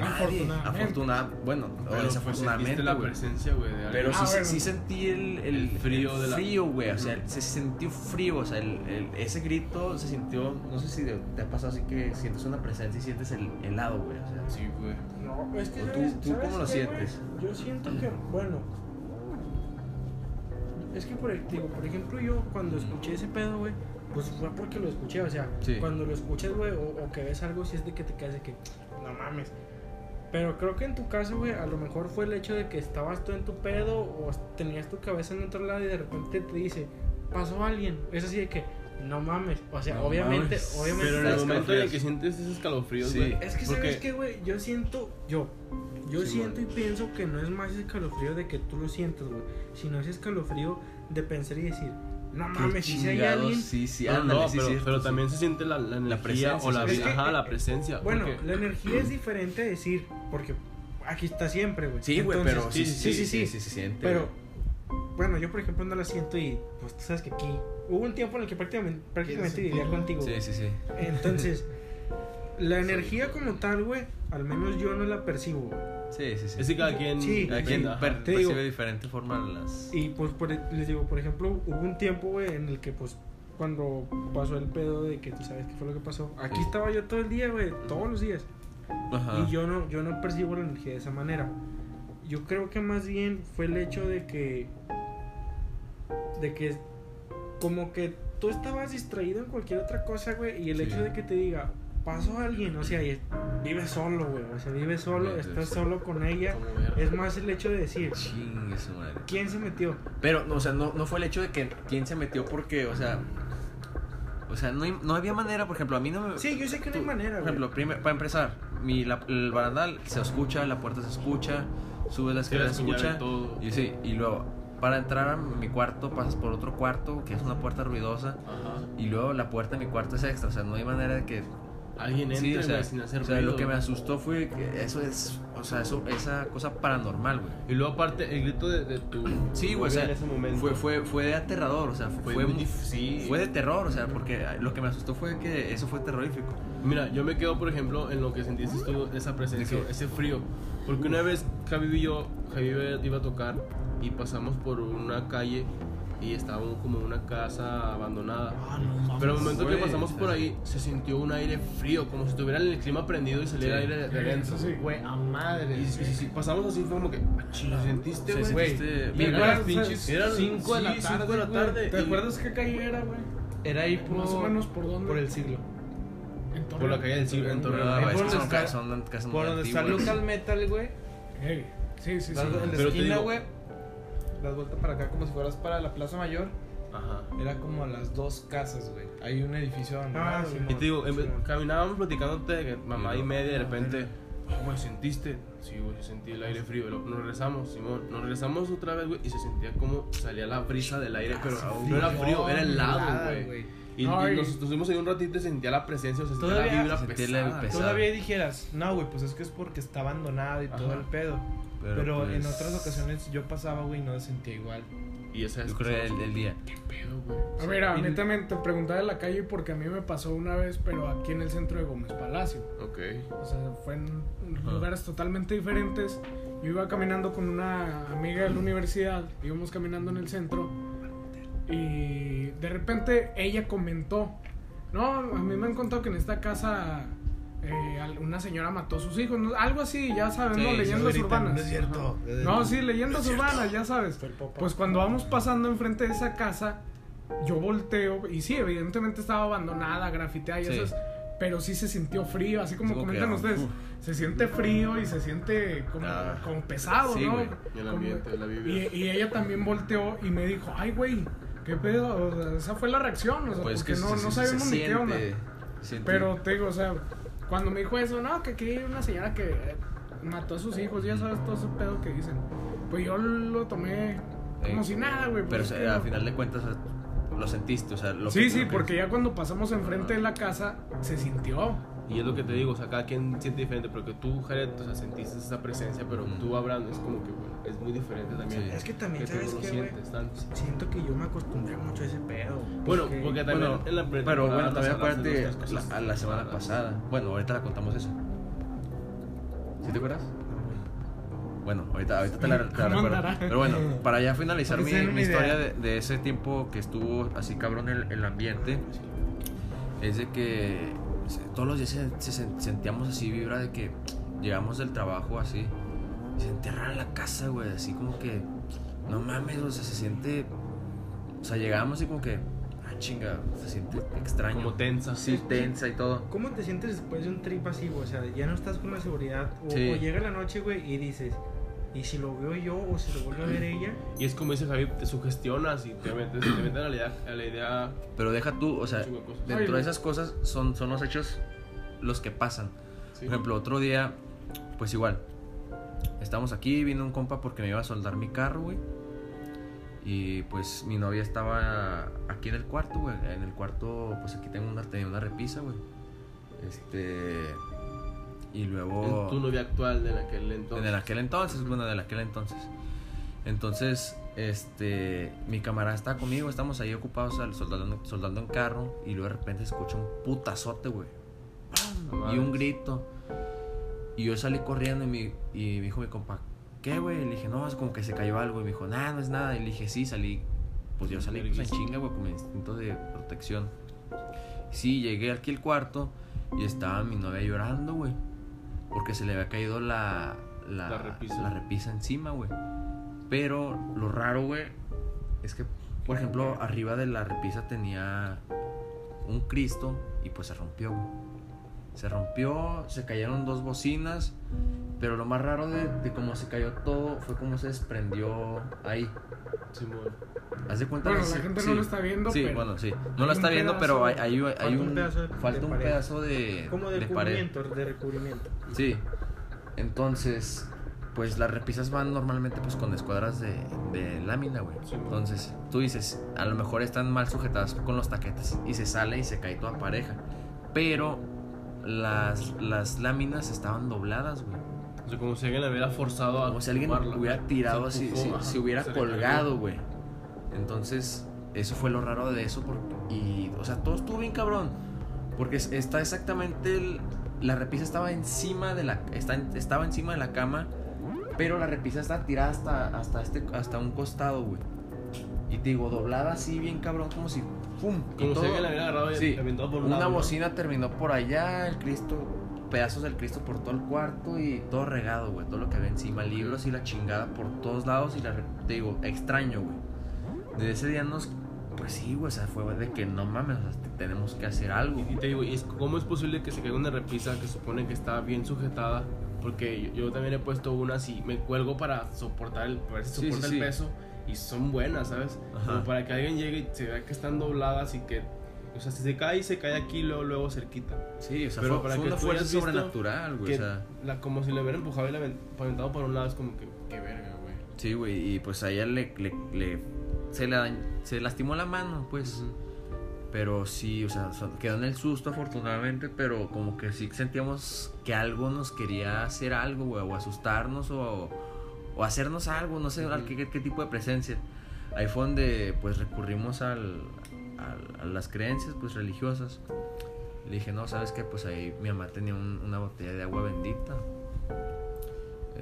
[SPEAKER 4] Nadie.
[SPEAKER 5] Afortunadamente.
[SPEAKER 4] Bueno,
[SPEAKER 2] Pero, pues, la presencia, güey.
[SPEAKER 4] Pero sí,
[SPEAKER 5] Ah,
[SPEAKER 4] sí-
[SPEAKER 5] bueno.
[SPEAKER 4] sí sentí el, el,
[SPEAKER 2] El frío
[SPEAKER 4] el
[SPEAKER 2] de la-
[SPEAKER 4] frío, güey. O sea, se sintió frío. O sea, el, el- ese grito se sintió. No sé si te ha pasado así que sientes una presencia y sientes el helado, güey. O sea,
[SPEAKER 2] Sí, güey.
[SPEAKER 1] No, es que
[SPEAKER 4] ¿O tú-
[SPEAKER 1] ¿sabes,
[SPEAKER 4] tú cómo lo
[SPEAKER 1] qué,
[SPEAKER 4] sientes?
[SPEAKER 1] Yo siento que, bueno, es que por, digo, por ejemplo yo cuando escuché ese pedo, güey, pues fue porque lo escuché, o sea,
[SPEAKER 4] Sí.
[SPEAKER 1] cuando lo escuchas, güey, o, o que ves algo, si es de que te quedas de que, no mames. Pero creo que en tu caso, güey, a lo mejor fue el hecho de que estabas tú en tu pedo o tenías tu cabeza en otro lado y de repente te dice, pasó alguien. Es así de que, no mames. O sea,
[SPEAKER 4] No
[SPEAKER 1] obviamente,
[SPEAKER 4] mames.
[SPEAKER 1] obviamente.
[SPEAKER 2] Pero en el momento en el que sientes esos escalofríos,
[SPEAKER 4] Sí.
[SPEAKER 2] güey.
[SPEAKER 1] Es que
[SPEAKER 2] porque-
[SPEAKER 1] sabes que, güey, yo siento, yo, yo
[SPEAKER 2] Sí,
[SPEAKER 1] siento
[SPEAKER 2] man.
[SPEAKER 1] y pienso que no es más escalofrío de que tú lo sientas, güey, sino es escalofrío de pensar y decir, no mames, si hay alguien,
[SPEAKER 4] Sí, sí,
[SPEAKER 2] No,
[SPEAKER 4] ándale,
[SPEAKER 2] no,
[SPEAKER 4] sí,
[SPEAKER 2] pero,
[SPEAKER 4] sí,
[SPEAKER 2] pero
[SPEAKER 4] sí.
[SPEAKER 2] también se siente la, la energía
[SPEAKER 4] presencia,
[SPEAKER 2] o la.
[SPEAKER 1] Es que,
[SPEAKER 2] ajá, la presencia.
[SPEAKER 1] bueno,
[SPEAKER 2] porque-
[SPEAKER 1] la energía es diferente a decir, porque aquí está siempre, güey.
[SPEAKER 4] Sí, güey, pero sí, sí, sí, sí,
[SPEAKER 1] sí,
[SPEAKER 4] sí, se siente.
[SPEAKER 1] Pero, bueno, yo por ejemplo no la siento y, pues tú sabes que aquí, hubo un tiempo en el que prácticamente, prácticamente vivía contigo.
[SPEAKER 4] Sí, sí, sí.
[SPEAKER 1] Entonces, la energía como tal, güey, al menos yo no la percibo, güey.
[SPEAKER 4] Sí, sí, sí.
[SPEAKER 2] es que cada quien.
[SPEAKER 1] Sí,
[SPEAKER 4] Cada quien per-
[SPEAKER 1] Te digo-
[SPEAKER 4] percibe de diferente forma las.
[SPEAKER 1] Y pues por- les digo, por ejemplo, hubo un tiempo, güey, en el que pues cuando pasó el pedo de que tú sabes qué fue lo que pasó. Aquí
[SPEAKER 4] Sí.
[SPEAKER 1] estaba yo todo el día, güey, todos los días.
[SPEAKER 4] Ajá.
[SPEAKER 1] Y yo no, yo no percibo la energía de esa manera. Yo creo que más bien fue el hecho de que. De que. Como que tú estabas distraído en cualquier otra cosa, güey. Y el
[SPEAKER 4] Sí.
[SPEAKER 1] hecho de que te diga, pasó alguien, o sea, y vives solo, güey. O sea, vives solo,
[SPEAKER 4] Sí,
[SPEAKER 1] estás
[SPEAKER 4] sí.
[SPEAKER 1] solo con ella. Es más el hecho de decir,
[SPEAKER 4] Chingue su madre.
[SPEAKER 1] ¿quién se metió?
[SPEAKER 4] Pero, no, o sea, no, no fue el hecho de que quién se metió porque, o sea. O sea, no, no había manera, por ejemplo, a mí no me.
[SPEAKER 1] Sí, yo sé que no hay manera,
[SPEAKER 4] Por ejemplo, primer- para empezar, mi, la- el barandal se escucha, la puerta se escucha, sube la escalera, se escucha.
[SPEAKER 2] y todo.
[SPEAKER 4] Y sí, y luego, para entrar a mi cuarto, pasas por otro cuarto, que es una puerta ruidosa.
[SPEAKER 2] Ajá.
[SPEAKER 4] Y luego la puerta de mi cuarto es extra, o sea, no hay manera de que.
[SPEAKER 2] Alguien entre,
[SPEAKER 4] Sí, o sea,
[SPEAKER 2] sin hacer
[SPEAKER 4] o sea,
[SPEAKER 2] ruido.
[SPEAKER 4] lo que me asustó fue que eso es. O sea, eso, esa cosa paranormal, güey.
[SPEAKER 2] Y luego, aparte, el grito de, de tu.
[SPEAKER 4] Sí, güey, o sea,
[SPEAKER 2] en ese momento.
[SPEAKER 4] fue, fue, fue aterrador, o sea, fue,
[SPEAKER 2] Fue muy sí.
[SPEAKER 4] fue de terror, o sea, porque lo que me asustó fue que eso fue terrorífico.
[SPEAKER 2] Mira, yo me quedo, por ejemplo, en lo que sentiste tú, esa presencia,
[SPEAKER 4] ¿De
[SPEAKER 2] ese frío. Porque una vez Javi y yo, Javi iba a tocar y pasamos por una calle y estaba como una casa abandonada.
[SPEAKER 5] Ah, no mames.
[SPEAKER 2] Pero al momento que pasamos por ahí, se sintió un aire frío, como si estuviera el clima prendido y saliera
[SPEAKER 4] Sí.
[SPEAKER 2] aire de, de adentro.
[SPEAKER 5] Sí.
[SPEAKER 3] Güey, a madre.
[SPEAKER 2] Y, y- y- y pasamos así, fue como que, "Ah, ¿lo sentiste,
[SPEAKER 4] Sí,
[SPEAKER 2] güey?
[SPEAKER 3] Güey,
[SPEAKER 4] sentiste-
[SPEAKER 3] ¿te
[SPEAKER 2] Eran las pinches-
[SPEAKER 3] eran
[SPEAKER 2] eran-
[SPEAKER 3] cinco de la
[SPEAKER 2] sí,
[SPEAKER 3] tarde,
[SPEAKER 2] cinco de la tarde.
[SPEAKER 5] ¿Te
[SPEAKER 2] y-
[SPEAKER 5] acuerdas qué calle era, güey?
[SPEAKER 3] Era ahí por,
[SPEAKER 5] Más o menos por dónde.
[SPEAKER 3] por el siglo.
[SPEAKER 5] En
[SPEAKER 2] Por la calle del siglo, en Torreón.
[SPEAKER 4] Es
[SPEAKER 3] por
[SPEAKER 4] muy
[SPEAKER 3] Por donde está
[SPEAKER 4] antiguas.
[SPEAKER 3] Local Metal, güey.
[SPEAKER 5] Ey, Sí, sí, sí.
[SPEAKER 3] en la
[SPEAKER 2] Pero
[SPEAKER 3] esquina, güey. Das vuelta para acá como si fueras para la Plaza Mayor.
[SPEAKER 2] Ajá.
[SPEAKER 3] Era como las dos casas, güey. Hay un edificio abandonado.
[SPEAKER 1] Ah, sí.
[SPEAKER 2] Y te digo,
[SPEAKER 1] Simón.
[SPEAKER 2] caminábamos platicándote de que mamá y media de
[SPEAKER 3] Ah,
[SPEAKER 2] repente, "Ah, güey, ¿sentiste? Sí, güey, sí sentí el aire frío. Nos regresamos, Simón. Nos regresamos otra vez, güey, y se sentía como salía la brisa del aire, pero no era frío, era helado, güey. Y, y nos estuvimos ahí un ratito y sentía la presencia, o sea, sentía
[SPEAKER 3] Todavía
[SPEAKER 2] la vibra pesada.
[SPEAKER 4] pesada.
[SPEAKER 3] Todavía dijeras, no, güey, pues es que es porque está abandonado y todo
[SPEAKER 2] Ajá.
[SPEAKER 3] el pedo. Pero,
[SPEAKER 4] pues,
[SPEAKER 3] en otras ocasiones yo pasaba, güey, y no sentía igual.
[SPEAKER 2] Y esa es
[SPEAKER 4] Yo creo que el, el día.
[SPEAKER 2] ¿Qué pedo, güey?
[SPEAKER 5] A ver, a netamente preguntar en la calle porque a mí me pasó una vez, pero aquí en el centro de Gómez Palacio.
[SPEAKER 2] Ok.
[SPEAKER 5] O sea, fue en lugares totalmente diferentes. Yo iba caminando con una amiga de la universidad, íbamos caminando en el centro y de repente ella comentó, no, a mí me han contado que en esta casa eh, una señora mató a sus hijos, ¿no? algo así, ya sabes, ¿no?
[SPEAKER 4] Sí,
[SPEAKER 5] Leyendas
[SPEAKER 3] sí,
[SPEAKER 5] urbanas.
[SPEAKER 3] No es cierto.
[SPEAKER 5] No, sí, leyendas urbanas, ya sabes. Pues cuando vamos pasando enfrente de esa casa, yo volteo y sí, evidentemente estaba abandonada, grafiteada y
[SPEAKER 4] Sí.
[SPEAKER 5] eso es- pero sí se sintió frío, así como
[SPEAKER 4] como
[SPEAKER 5] comentan ustedes.
[SPEAKER 4] uf.
[SPEAKER 5] Se siente frío y se siente como,
[SPEAKER 4] Ah.
[SPEAKER 5] como pesado,
[SPEAKER 4] Sí,
[SPEAKER 5] ¿no?
[SPEAKER 4] güey.
[SPEAKER 2] El
[SPEAKER 5] Como-
[SPEAKER 2] ambiente, la vibra.
[SPEAKER 5] y, y ella también volteó y me dijo, ay, güey, ¿qué pedo? O sea, esa fue la reacción, o sea,
[SPEAKER 4] Pues
[SPEAKER 5] porque
[SPEAKER 4] que
[SPEAKER 5] no,
[SPEAKER 4] se-
[SPEAKER 5] no sabemos
[SPEAKER 4] se
[SPEAKER 5] ni qué onda.
[SPEAKER 4] siente-
[SPEAKER 5] Pero te digo, o sea, cuando me dijo eso, no, que aquí hay una señora que eh, mató a sus hijos, ya sabes todo ese pedo que dicen. Pues yo lo tomé como
[SPEAKER 4] Eh,
[SPEAKER 5] si nada, güey.
[SPEAKER 4] Pero
[SPEAKER 5] pues
[SPEAKER 4] o
[SPEAKER 5] es
[SPEAKER 4] sea,
[SPEAKER 5] que-
[SPEAKER 4] al final de cuentas o lo sentiste, o sea, lo
[SPEAKER 5] Sí,
[SPEAKER 4] que-
[SPEAKER 5] sí, porque ya cuando pasamos enfrente de la casa, se sintió.
[SPEAKER 2] Y es lo que te digo, o sea, cada quien siente diferente, porque tú, Jared, o sea, sentiste esa presencia, pero
[SPEAKER 4] Mm.
[SPEAKER 2] tú, Abraham, es como que, bueno, es muy diferente también.
[SPEAKER 4] Sí.
[SPEAKER 1] Es que también,
[SPEAKER 2] tú
[SPEAKER 1] ¿sabes
[SPEAKER 2] no lo
[SPEAKER 1] qué, güey?
[SPEAKER 2] sientes tanto.
[SPEAKER 1] Siento que yo me acostumbré mucho a ese pedo.
[SPEAKER 2] Bueno, porque también
[SPEAKER 4] Bueno,
[SPEAKER 2] en la
[SPEAKER 4] pero bueno, también
[SPEAKER 2] otras
[SPEAKER 4] la, a la semana
[SPEAKER 2] raras.
[SPEAKER 4] pasada. Bueno, ahorita la contamos eso. ¿Sí te acuerdas? Bueno, ahorita, ahorita te la, te la
[SPEAKER 5] ¿Cómo
[SPEAKER 4] recuerdo. Pero bueno, para ya finalizar mi,
[SPEAKER 3] que
[SPEAKER 4] historia de, de ese tiempo que estuvo así cabrón el, el ambiente, es de que todos los días se, se sen- sentíamos así vibra de que llegamos del trabajo así y se enterraba la casa, güey, así como que no mames, o sea, se siente o sea, llegábamos y como que ah, chinga, se siente extraño.
[SPEAKER 2] Como tensa.
[SPEAKER 4] Sí, tensa y todo.
[SPEAKER 1] ¿Cómo te sientes después de un trip así, güey? O sea, ya no estás con la seguridad. O,
[SPEAKER 4] Sí.
[SPEAKER 1] o llega la noche, güey, y dices, ¿y si lo veo yo o si lo vuelve a ver ella?
[SPEAKER 2] Y es como dice Javi, te sugestionas y te metes, te metes a la idea, a la idea
[SPEAKER 4] Pero deja tú, o sea,
[SPEAKER 2] de
[SPEAKER 4] dentro
[SPEAKER 5] Ay,
[SPEAKER 4] de esas cosas son, son los hechos los que pasan.
[SPEAKER 2] Sí.
[SPEAKER 4] Por ejemplo, otro día, pues igual, estamos aquí, vino un compa porque me iba a soldar mi carro, güey. Y pues mi novia estaba aquí en el cuarto, güey. En el cuarto, pues aquí tengo una, tenía una repisa, güey. Este. Y luego.
[SPEAKER 2] En tu novia actual de aquel entonces.
[SPEAKER 4] En aquel entonces, bueno, de aquel entonces. Entonces, este, mi camarada está conmigo, estamos ahí ocupados soldando, soldando en carro y luego de repente escucho un putazote, güey.
[SPEAKER 2] No
[SPEAKER 4] Y un grito. Y yo salí corriendo y, mi, y me dijo mi compa, ¿qué, güey? Le dije, no, es como que se cayó algo. Y me dijo, nada, no es nada. Y le dije, sí, salí. Pues yo salí pues, en chinga, güey, con mi instinto de protección. Sí, llegué aquí al cuarto y estaba mi novia llorando, güey. Porque se le había caído la, la,
[SPEAKER 2] La repisa.
[SPEAKER 4] la repisa encima, güey. Pero lo raro, güey, es que, por ejemplo, arriba de la repisa tenía un Cristo y pues se rompió, güey. Se rompió, se cayeron dos bocinas, pero lo más raro de, de cómo se cayó todo fue cómo se desprendió ahí.
[SPEAKER 2] Simón.
[SPEAKER 4] Haz de cuenta
[SPEAKER 5] Bueno, la
[SPEAKER 4] sí-
[SPEAKER 5] gente
[SPEAKER 4] sí.
[SPEAKER 5] no lo está viendo,
[SPEAKER 4] Sí,
[SPEAKER 5] pero
[SPEAKER 4] bueno, sí.
[SPEAKER 5] hay
[SPEAKER 4] No lo
[SPEAKER 5] un
[SPEAKER 4] está viendo,
[SPEAKER 5] pedazo-
[SPEAKER 4] pero hay, hay, hay
[SPEAKER 1] falta un
[SPEAKER 4] un,
[SPEAKER 1] pedazo de-
[SPEAKER 4] falta
[SPEAKER 1] de
[SPEAKER 4] un
[SPEAKER 1] pared.
[SPEAKER 4] pedazo de,
[SPEAKER 1] Como de,
[SPEAKER 4] de pared.
[SPEAKER 1] recubrimiento, de recubrimiento.
[SPEAKER 4] Sí. Entonces, pues las repisas van normalmente pues con escuadras de, de lámina, güey.
[SPEAKER 2] Sí, güey.
[SPEAKER 4] Entonces, tú dices, a lo mejor están mal sujetadas con los taquetes y se sale y se cae toda pareja. Pero las, las láminas estaban dobladas, güey.
[SPEAKER 2] O sea, como si alguien la hubiera forzado a.
[SPEAKER 4] Como si alguien hubiera tirado si,
[SPEAKER 2] ajá,
[SPEAKER 4] si hubiera colgado, güey. Entonces, eso fue lo raro de eso. Porque, y, o sea, todo estuvo bien cabrón. Porque es- está exactamente. el- la repisa estaba encima de la. Está, estaba encima de la cama. Pero la repisa está tirada hasta, hasta, este, hasta un costado, güey. Y te digo, doblada así, bien cabrón, como si. ¡Pum!
[SPEAKER 2] Como si alguien la hubiera agarrado y
[SPEAKER 4] Sí,
[SPEAKER 2] por un
[SPEAKER 4] una
[SPEAKER 2] lado, ¿no?
[SPEAKER 4] bocina terminó por allá, el Cristo, pedazos del Cristo por todo el cuarto y todo regado, güey, todo lo que había encima, libros y la chingada por todos lados y la, te digo, extraño, güey. Desde ese día nos, pues sí, güey, o sea, fue de que no mames, o sea, te- tenemos que hacer algo.
[SPEAKER 2] Y te digo, ¿y es- ¿cómo es posible que se caiga una repisa que supone que está bien sujetada? Porque yo, yo también he puesto una así, me cuelgo para soportar el, para ver si
[SPEAKER 4] Sí,
[SPEAKER 2] soporta
[SPEAKER 4] sí,
[SPEAKER 2] el
[SPEAKER 4] sí.
[SPEAKER 2] peso. y son buenas, ¿sabes? Como para que alguien llegue y se vea que están dobladas y que, o sea, si se cae, se cae aquí, luego, luego cerquita.
[SPEAKER 4] Sí, o sea,
[SPEAKER 2] Pero
[SPEAKER 4] fue,
[SPEAKER 2] para
[SPEAKER 4] fue
[SPEAKER 2] que
[SPEAKER 4] una fuerza sobrenatural, güey.
[SPEAKER 2] que
[SPEAKER 4] O sea,
[SPEAKER 2] la, como si le hubieran empujado y hubieran aventado por un lado, es como que, qué verga, güey.
[SPEAKER 4] sí, güey. Y pues a ella le, le, le- se, la, se lastimó la mano, pues. Pero sí, o sea, quedó en el susto afortunadamente, pero como que sí sentíamos que algo nos quería hacer algo, güey, o asustarnos o, o hacernos algo, no sé qué, qué- qué tipo de presencia. Ahí fue donde pues recurrimos al, al- a las creencias pues religiosas. Le dije, no, ¿sabes qué? Pues ahí mi mamá tenía un- una botella de agua bendita.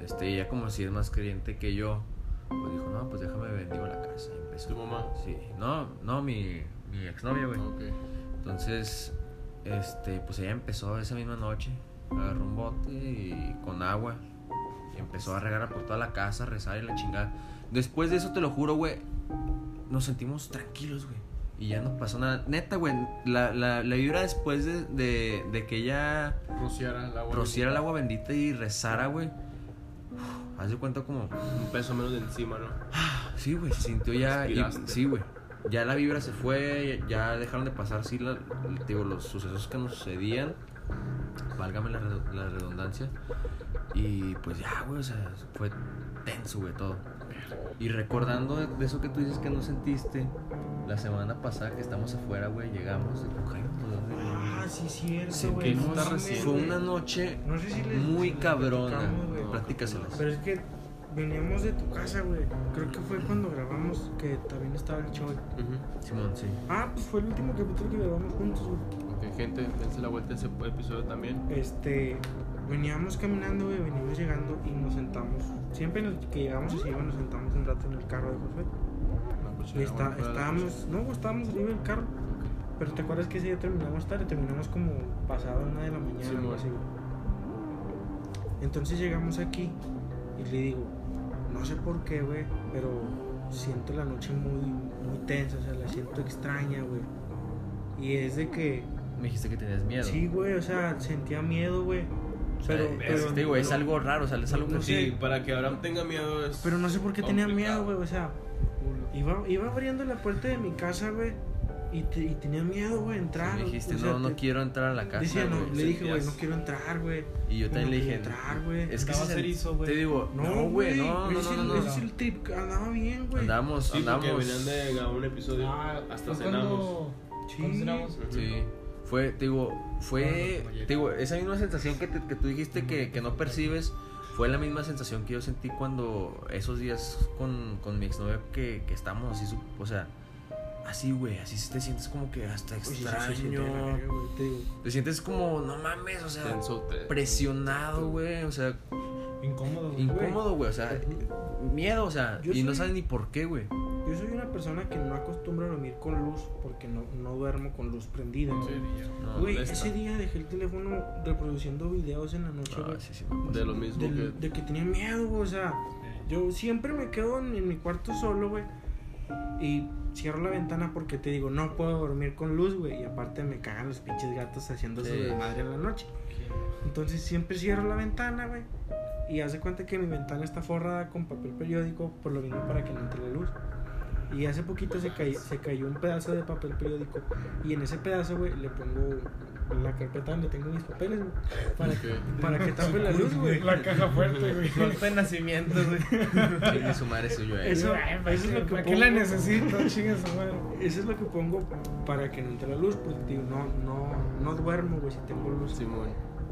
[SPEAKER 4] Este, ella como si es más creyente que yo, pues dijo, no, pues déjame bendigo la casa. Y empezó.
[SPEAKER 2] ¿Tu mamá?
[SPEAKER 4] Sí, no, no, mi, mi exnovia, güey.
[SPEAKER 2] Ok.
[SPEAKER 4] Entonces, este, pues ella empezó esa misma noche, agarró un bote y con agua y empezó a regar por toda la casa, a rezar y la chingada. Después de eso, te lo juro, güey, nos sentimos tranquilos, güey. Y ya no pasó nada. Neta, güey, la, la, la vibra después de, de, de que ella
[SPEAKER 2] Rociara el agua.
[SPEAKER 4] rociara el agua bendita y rezara, güey. De cuenta como...
[SPEAKER 2] Un peso menos de encima, ¿no?
[SPEAKER 4] Sí, güey, se sintió ya. y- sí, güey. Ya la vibra se fue, ya dejaron de pasar, sí, la- digo, los sucesos que nos sucedían. Válgame la, la redundancia. Y pues ya, güey, o sea, fue tenso, güey, todo. Y recordando de, de eso que tú dices que no sentiste, la semana pasada que estamos afuera, güey, llegamos de
[SPEAKER 1] sí, cierto,
[SPEAKER 4] Sí,
[SPEAKER 1] güey.
[SPEAKER 4] que
[SPEAKER 1] no
[SPEAKER 2] está
[SPEAKER 1] mames,
[SPEAKER 2] recién.
[SPEAKER 4] Fue
[SPEAKER 1] güey.
[SPEAKER 4] una noche
[SPEAKER 1] No sé si les-
[SPEAKER 4] muy
[SPEAKER 1] si les
[SPEAKER 4] cabrona. Platícaselas.
[SPEAKER 1] Pero es que veníamos de tu casa, güey. Creo que fue cuando grabamos que también estaba el Choy.
[SPEAKER 4] Simón, sí.
[SPEAKER 1] Ah, pues fue el último capítulo que grabamos juntos, güey.
[SPEAKER 2] Ok, gente, dense la vuelta a ese episodio también.
[SPEAKER 1] Este, veníamos caminando, güey, veníamos llegando y nos sentamos. Siempre que llegamos así, nos sentamos un rato en el carro de Josué.
[SPEAKER 2] No, pues,
[SPEAKER 1] Y está- estábamos, no, estábamos arriba del carro. Pero te acuerdas que ese día terminamos tarde, terminamos como pasado una de la mañana,
[SPEAKER 2] Sí,
[SPEAKER 1] algo así. Entonces llegamos aquí y le digo, no sé por qué, güey, pero siento la noche muy, muy tensa, o sea, la siento extraña, güey. Y es de que,
[SPEAKER 4] Me dijiste que tenías miedo.
[SPEAKER 1] sí, güey, o sea, sentía miedo, güey.
[SPEAKER 4] O sea,
[SPEAKER 1] Pero,
[SPEAKER 4] es,
[SPEAKER 1] pero,
[SPEAKER 4] digo, es
[SPEAKER 1] pero-
[SPEAKER 4] algo raro, o sea, es algo
[SPEAKER 1] no
[SPEAKER 4] que
[SPEAKER 1] sé.
[SPEAKER 2] Sí, para que Abraham tenga miedo es.
[SPEAKER 1] pero no sé por qué tenía miedo,
[SPEAKER 2] complicado.
[SPEAKER 1] güey, o sea, iba, iba abriendo la puerta de mi casa, güey, y, te- y tenía miedo, güey, entrar.
[SPEAKER 4] me dijiste,
[SPEAKER 1] o sea,
[SPEAKER 4] no, no
[SPEAKER 1] te-
[SPEAKER 4] quiero entrar a la casa.
[SPEAKER 1] Decía, no,
[SPEAKER 4] güey".
[SPEAKER 1] le dije, güey, no quiero entrar, güey.
[SPEAKER 4] Y yo
[SPEAKER 1] no
[SPEAKER 4] también le
[SPEAKER 1] quiero
[SPEAKER 4] dije,
[SPEAKER 1] entrar, güey.
[SPEAKER 4] es que ese-
[SPEAKER 2] cerizo, güey.
[SPEAKER 4] Te digo,
[SPEAKER 1] No,
[SPEAKER 4] güey, no, no,
[SPEAKER 1] ese-
[SPEAKER 4] no, no,
[SPEAKER 1] ese
[SPEAKER 4] no.
[SPEAKER 1] es el trip, andaba bien, güey.
[SPEAKER 4] Andamos,
[SPEAKER 2] Sí,
[SPEAKER 4] andamos.
[SPEAKER 2] venían de grabar un episodio.
[SPEAKER 3] Ah,
[SPEAKER 2] hasta cenamos.
[SPEAKER 3] cuando,
[SPEAKER 1] Sí.
[SPEAKER 4] Sí. Fue, te digo, fue,
[SPEAKER 3] No, no, no,
[SPEAKER 4] te digo, esa misma sensación que, te- que tú dijiste que, que no percibes, fue la misma sensación que yo sentí cuando esos días con, con mi exnovia que, que estamos así, o sea, así, güey, así te sientes como que hasta
[SPEAKER 1] Oye, sí, sí,
[SPEAKER 4] extraño.
[SPEAKER 1] sí, te te digo.
[SPEAKER 4] te sientes como, no mames, o sea,
[SPEAKER 2] Tenso, te-
[SPEAKER 4] presionado, güey, o sea,
[SPEAKER 3] Incómodo, güey.
[SPEAKER 4] incómodo, güey, o sea, miedo, o sea,
[SPEAKER 1] Yo
[SPEAKER 4] y no
[SPEAKER 1] soy-
[SPEAKER 4] sabes ni por qué, güey.
[SPEAKER 1] Yo soy una persona que no acostumbra a dormir con luz porque no, no duermo con luz prendida.
[SPEAKER 2] En
[SPEAKER 1] güey.
[SPEAKER 4] No,
[SPEAKER 1] ese día dejé el teléfono reproduciendo videos en la noche,
[SPEAKER 4] Ah,
[SPEAKER 2] De lo mismo
[SPEAKER 1] del-
[SPEAKER 2] que.
[SPEAKER 1] de que tenía miedo, güey, o sea, yo siempre me quedo en, en mi cuarto solo, güey. Y cierro la ventana porque te digo, no puedo dormir con luz, güey. Y aparte me cagan los pinches gatos haciendo su
[SPEAKER 4] Sí.
[SPEAKER 1] desmadre en la noche. Entonces siempre cierro la ventana, güey. Y hace cuenta que mi ventana está forrada con papel periódico, por lo mismo para que no entre la luz. Y hace poquito se, cay- se cayó un pedazo de papel periódico. Y en ese pedazo, güey, le pongo la carpeta donde tengo mis papeles, güey. Para,
[SPEAKER 2] Ok.
[SPEAKER 1] para que tape la luz, güey.
[SPEAKER 5] La caja fuerte, güey.
[SPEAKER 3] Golpe de nacimiento, güey.
[SPEAKER 4] Chingue su madre suyo, eh.
[SPEAKER 1] Eso-
[SPEAKER 5] Ay, ¿para
[SPEAKER 1] eso es lo que
[SPEAKER 5] ¿Para qué la necesito? Chinga su madre.
[SPEAKER 1] Eso es lo que pongo para que no entre la luz, porque digo, no, no, no duermo, güey, si tengo luz.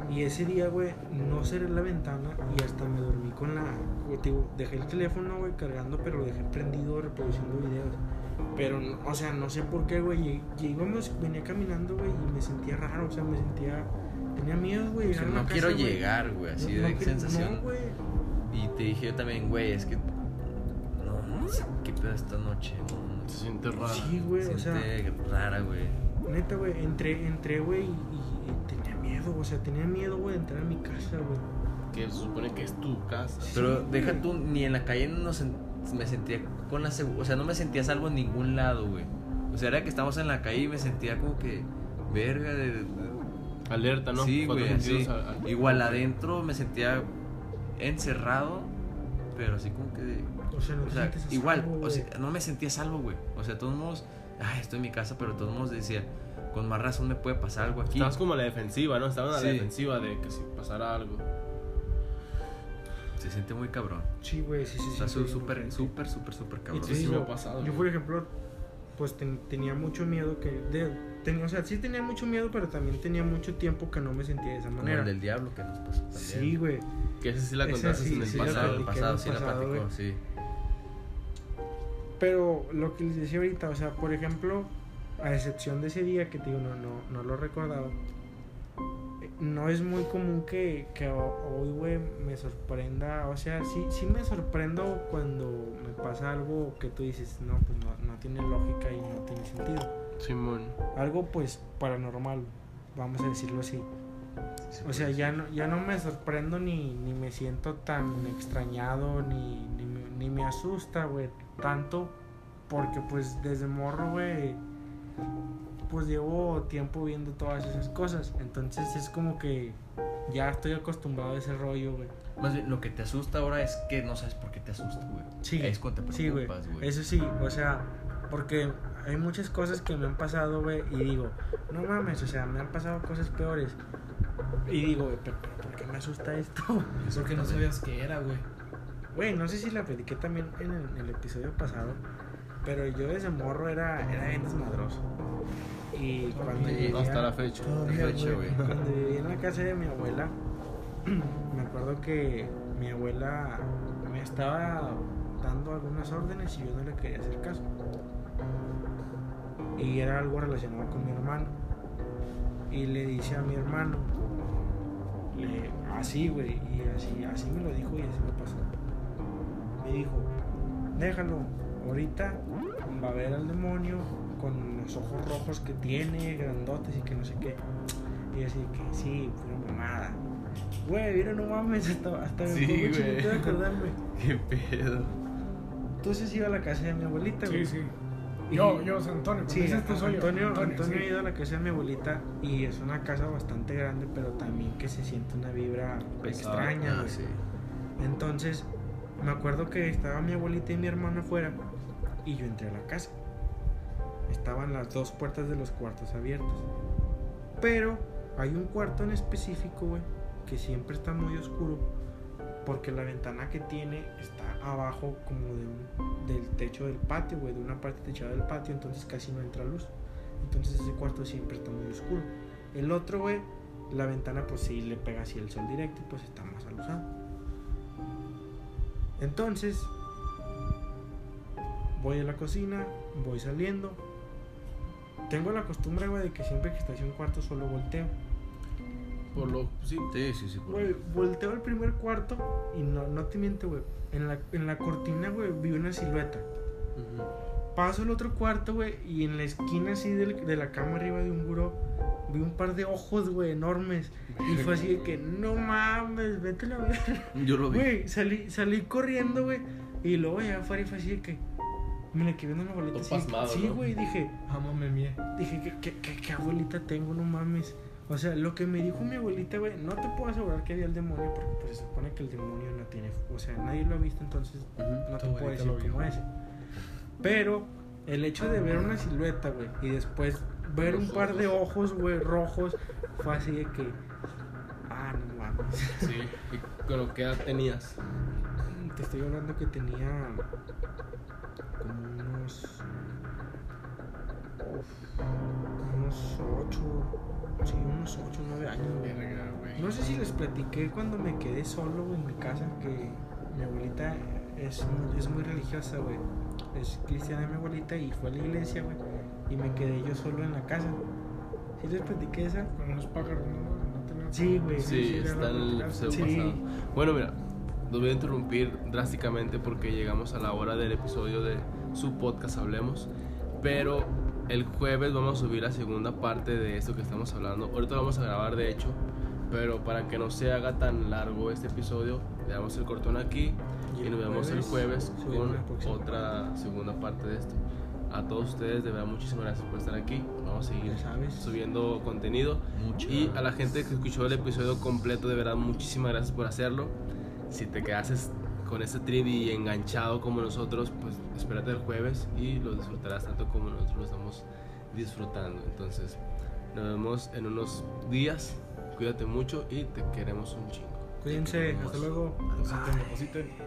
[SPEAKER 1] Y ese día, güey, no cerré la ventana y hasta me dormí con la. digo, dejé el teléfono, güey, cargando, pero lo dejé prendido reproduciendo videos. Pero, no- o sea, no sé por qué, güey. lleg- Llegamos, venía caminando, güey, y me sentía raro, o sea, me sentía. Tenía miedo, güey.
[SPEAKER 4] O sea, no quiero llegar, güey, así
[SPEAKER 1] No-
[SPEAKER 4] de
[SPEAKER 1] no
[SPEAKER 4] sensación.
[SPEAKER 1] No.
[SPEAKER 4] Y te dije yo también, güey, es que. No, no sé qué pedo esta noche. No,
[SPEAKER 2] Se siente raro.
[SPEAKER 1] Sí, güey, o sea.
[SPEAKER 4] siente rara, güey.
[SPEAKER 1] Neta, güey, entré, entré, güey, y, y tenía miedo, o sea, tenía miedo, güey, de entrar a mi casa, güey.
[SPEAKER 2] Que se supone que es tu casa.
[SPEAKER 4] Pero
[SPEAKER 1] Sí,
[SPEAKER 4] deja tú, ni en la calle no sen- me sentía con la segu- O sea, no me sentía salvo en ningún lado, güey. O sea, era que estábamos en la calle y me sentía como que. Verga de. de-
[SPEAKER 2] Alerta, ¿no?
[SPEAKER 4] Sí, güey, sí.
[SPEAKER 2] al- al-
[SPEAKER 4] Igual adentro me sentía encerrado, pero así como que. de-
[SPEAKER 1] O sea, no
[SPEAKER 4] O sea, igual,
[SPEAKER 1] salvo,
[SPEAKER 4] o sea, no me sentía salvo, güey. O sea, de todos modos, ay, estoy en mi casa, pero de todos modos decía, con más razón me puede pasar algo aquí.
[SPEAKER 2] Estabas como a la defensiva, ¿no? Estaban a
[SPEAKER 4] Sí.
[SPEAKER 2] la defensiva de que si pasara algo.
[SPEAKER 4] Se siente muy cabrón.
[SPEAKER 1] Sí, güey, sí, sí.
[SPEAKER 4] Está
[SPEAKER 1] sí, sí,
[SPEAKER 4] súper,
[SPEAKER 1] sí.
[SPEAKER 4] súper, súper, súper cabrón.
[SPEAKER 2] sí ha pasado,
[SPEAKER 1] Yo, por ejemplo, pues ten- tenía mucho miedo que. De, tenía, o sea, sí tenía mucho miedo, pero también tenía mucho tiempo que no me sentía de esa
[SPEAKER 4] Como
[SPEAKER 1] manera.
[SPEAKER 4] el del diablo que nos pasó también.
[SPEAKER 1] Sí, güey.
[SPEAKER 2] Que esa sí la contaste
[SPEAKER 1] sí,
[SPEAKER 2] en el
[SPEAKER 1] sí
[SPEAKER 4] pasado, el pasado, sí la platicó,
[SPEAKER 1] güey.
[SPEAKER 4] sí.
[SPEAKER 1] Pero lo que les decía ahorita, o sea, por ejemplo, a excepción de ese día que te digo, no, no, no lo recordaba, no es muy común que, que ho- hoy, güey, me sorprenda. O sea, sí, sí me sorprendo cuando me pasa algo que tú dices, no, pues no, no tiene lógica y no tiene sentido.
[SPEAKER 2] Simón.
[SPEAKER 1] Algo, pues, paranormal, vamos a decirlo así. O sea, ya no, ya no me sorprendo ni, ni me siento tan extrañado, ni, ni, me- ni me asusta, güey, tanto, porque pues desde morro, güey, pues llevo tiempo viendo todas esas cosas, entonces es como que ya estoy acostumbrado a ese rollo, güey.
[SPEAKER 4] Más bien, lo que te asusta ahora es que no sabes por qué te asusta, güey.
[SPEAKER 1] Sí,
[SPEAKER 4] Es cuando te
[SPEAKER 1] sí, güey,
[SPEAKER 4] preocupas, güey.
[SPEAKER 1] eso sí, o sea, porque hay muchas cosas que me han pasado, güey, y digo, no mames, o sea, me han pasado cosas peores. Y digo, güey, pero, pero ¿por qué me asusta esto?
[SPEAKER 3] Es porque no sabías qué era, güey.
[SPEAKER 1] Güey, no sé si la platiqué también en el, en el episodio pasado, pero yo desde morro era, era bien desmadroso. Y cuando
[SPEAKER 3] Sí,
[SPEAKER 1] vivía,
[SPEAKER 2] Hasta la fecha.
[SPEAKER 1] todavía,
[SPEAKER 4] La fecha, güey.
[SPEAKER 1] cuando vivía en la casa de mi abuela, me acuerdo que mi abuela me estaba dando algunas órdenes y yo no le quería hacer caso. Y era algo relacionado con mi hermano. Y le dice a mi hermano, le- así, güey, y así, así me lo dijo y así me pasó. Me dijo, déjalo, ahorita va a ver al demonio con los ojos rojos que tiene, grandotes y que no sé qué. Y así que sí, fue una mamada. Güey, mira, no mames, hasta, hasta me
[SPEAKER 2] Sí,
[SPEAKER 1] chinito de acordarme.
[SPEAKER 4] Qué pedo.
[SPEAKER 1] Entonces iba a la casa de mi abuelita, güey.
[SPEAKER 5] Sí, sí. Yo, yo, soy Antonio.
[SPEAKER 1] Sí,
[SPEAKER 5] tú soy yo.
[SPEAKER 1] Antonio, Antonio,
[SPEAKER 5] sí.
[SPEAKER 1] ha ido a la casa de mi abuelita y es una casa bastante grande, pero también que se siente una vibra extraña,
[SPEAKER 4] Ah,
[SPEAKER 1] güey.
[SPEAKER 4] sí.
[SPEAKER 1] Entonces, me acuerdo que estaba mi abuelita y mi hermano afuera y yo entré a la casa. Estaban las dos puertas de los cuartos abiertas. Pero hay un cuarto en específico, güey, que siempre está muy oscuro porque la ventana que tiene está abajo como de un- del techo del patio, güey, de una parte techada del patio, entonces casi no entra luz. Entonces ese cuarto siempre está muy oscuro. El otro, güey, la ventana pues sí le pega así el sol directo y pues está más alusado. Entonces, voy a la cocina, voy saliendo. Tengo la costumbre, güey, de que siempre que estaciono un cuarto solo volteo.
[SPEAKER 2] Por lo. Sí.
[SPEAKER 4] Sí, sí, por-
[SPEAKER 1] Güey, volteo al primer cuarto y no, no te miento, güey. En la, en la cortina, güey, vi una silueta.
[SPEAKER 2] Ujú.
[SPEAKER 1] Paso al otro cuarto, güey, y en la esquina así del- de la cama arriba de un buró, vi un par de ojos, güey, enormes. Y fue así de que, no mames, vete a la verga.
[SPEAKER 4] Yo lo vi.
[SPEAKER 1] Güey, salí, salí corriendo, güey. Y luego ya afuera y fue así de que, me le quedé viendo mi abuelita. Así
[SPEAKER 2] pasmado,
[SPEAKER 1] sí,
[SPEAKER 2] ¿no?
[SPEAKER 1] güey, dije,
[SPEAKER 3] Ámame mía.
[SPEAKER 1] dije, ¿qué, qué, qué, qué abuelita tengo? No mames. O sea, lo que me dijo mi abuelita, güey, no te puedo asegurar que había el demonio porque pues, se supone que el demonio no tiene, o sea, nadie lo ha visto, entonces no te puedo decir cómo es. Pero el hecho de ver una silueta, güey, y después ver un par de ojos, güey, rojos, fue así de que, ah, no mames.
[SPEAKER 2] Sí. ¿Y con qué edad tenías?
[SPEAKER 1] Te estoy hablando que tenía como unos. uf, unos 8. Sí, unos 8, 9 años, güey. No sé si les platiqué cuando me quedé solo güey, en mi casa que mi abuelita es muy, es muy religiosa, güey. Es cristiana mi abuelita y fue a la iglesia, güey. Y me quedé yo solo en la casa. ¿Sí les platiqué esa?
[SPEAKER 5] Con unos pájaros, no, no tenía-
[SPEAKER 1] Sí, güey.
[SPEAKER 2] Sí, está el
[SPEAKER 1] Sí.
[SPEAKER 2] Bueno, mira, los voy a interrumpir drásticamente porque llegamos a la hora del episodio de su podcast Hablemos. Pero el jueves vamos a subir la segunda parte de esto que estamos hablando. Ahorita lo vamos a grabar, de hecho. Pero para que no se haga tan largo este episodio, le damos el cortón aquí y, nos vemos el jueves con otra segunda parte de esto. A todos ustedes, de verdad, muchísimas gracias por estar aquí. Vamos a seguir subiendo contenido.
[SPEAKER 4] Mucho.
[SPEAKER 2] Y a la gente que escuchó el episodio completo, de verdad, muchísimas gracias por hacerlo. Si te quedaste con este trivi enganchado como nosotros, pues espérate el jueves y lo disfrutarás tanto como nosotros lo estamos disfrutando. Entonces, nos vemos en unos días. Cuídate mucho y te queremos un chingo.
[SPEAKER 1] Cuídense, hasta luego.
[SPEAKER 3] Depositen, depositen.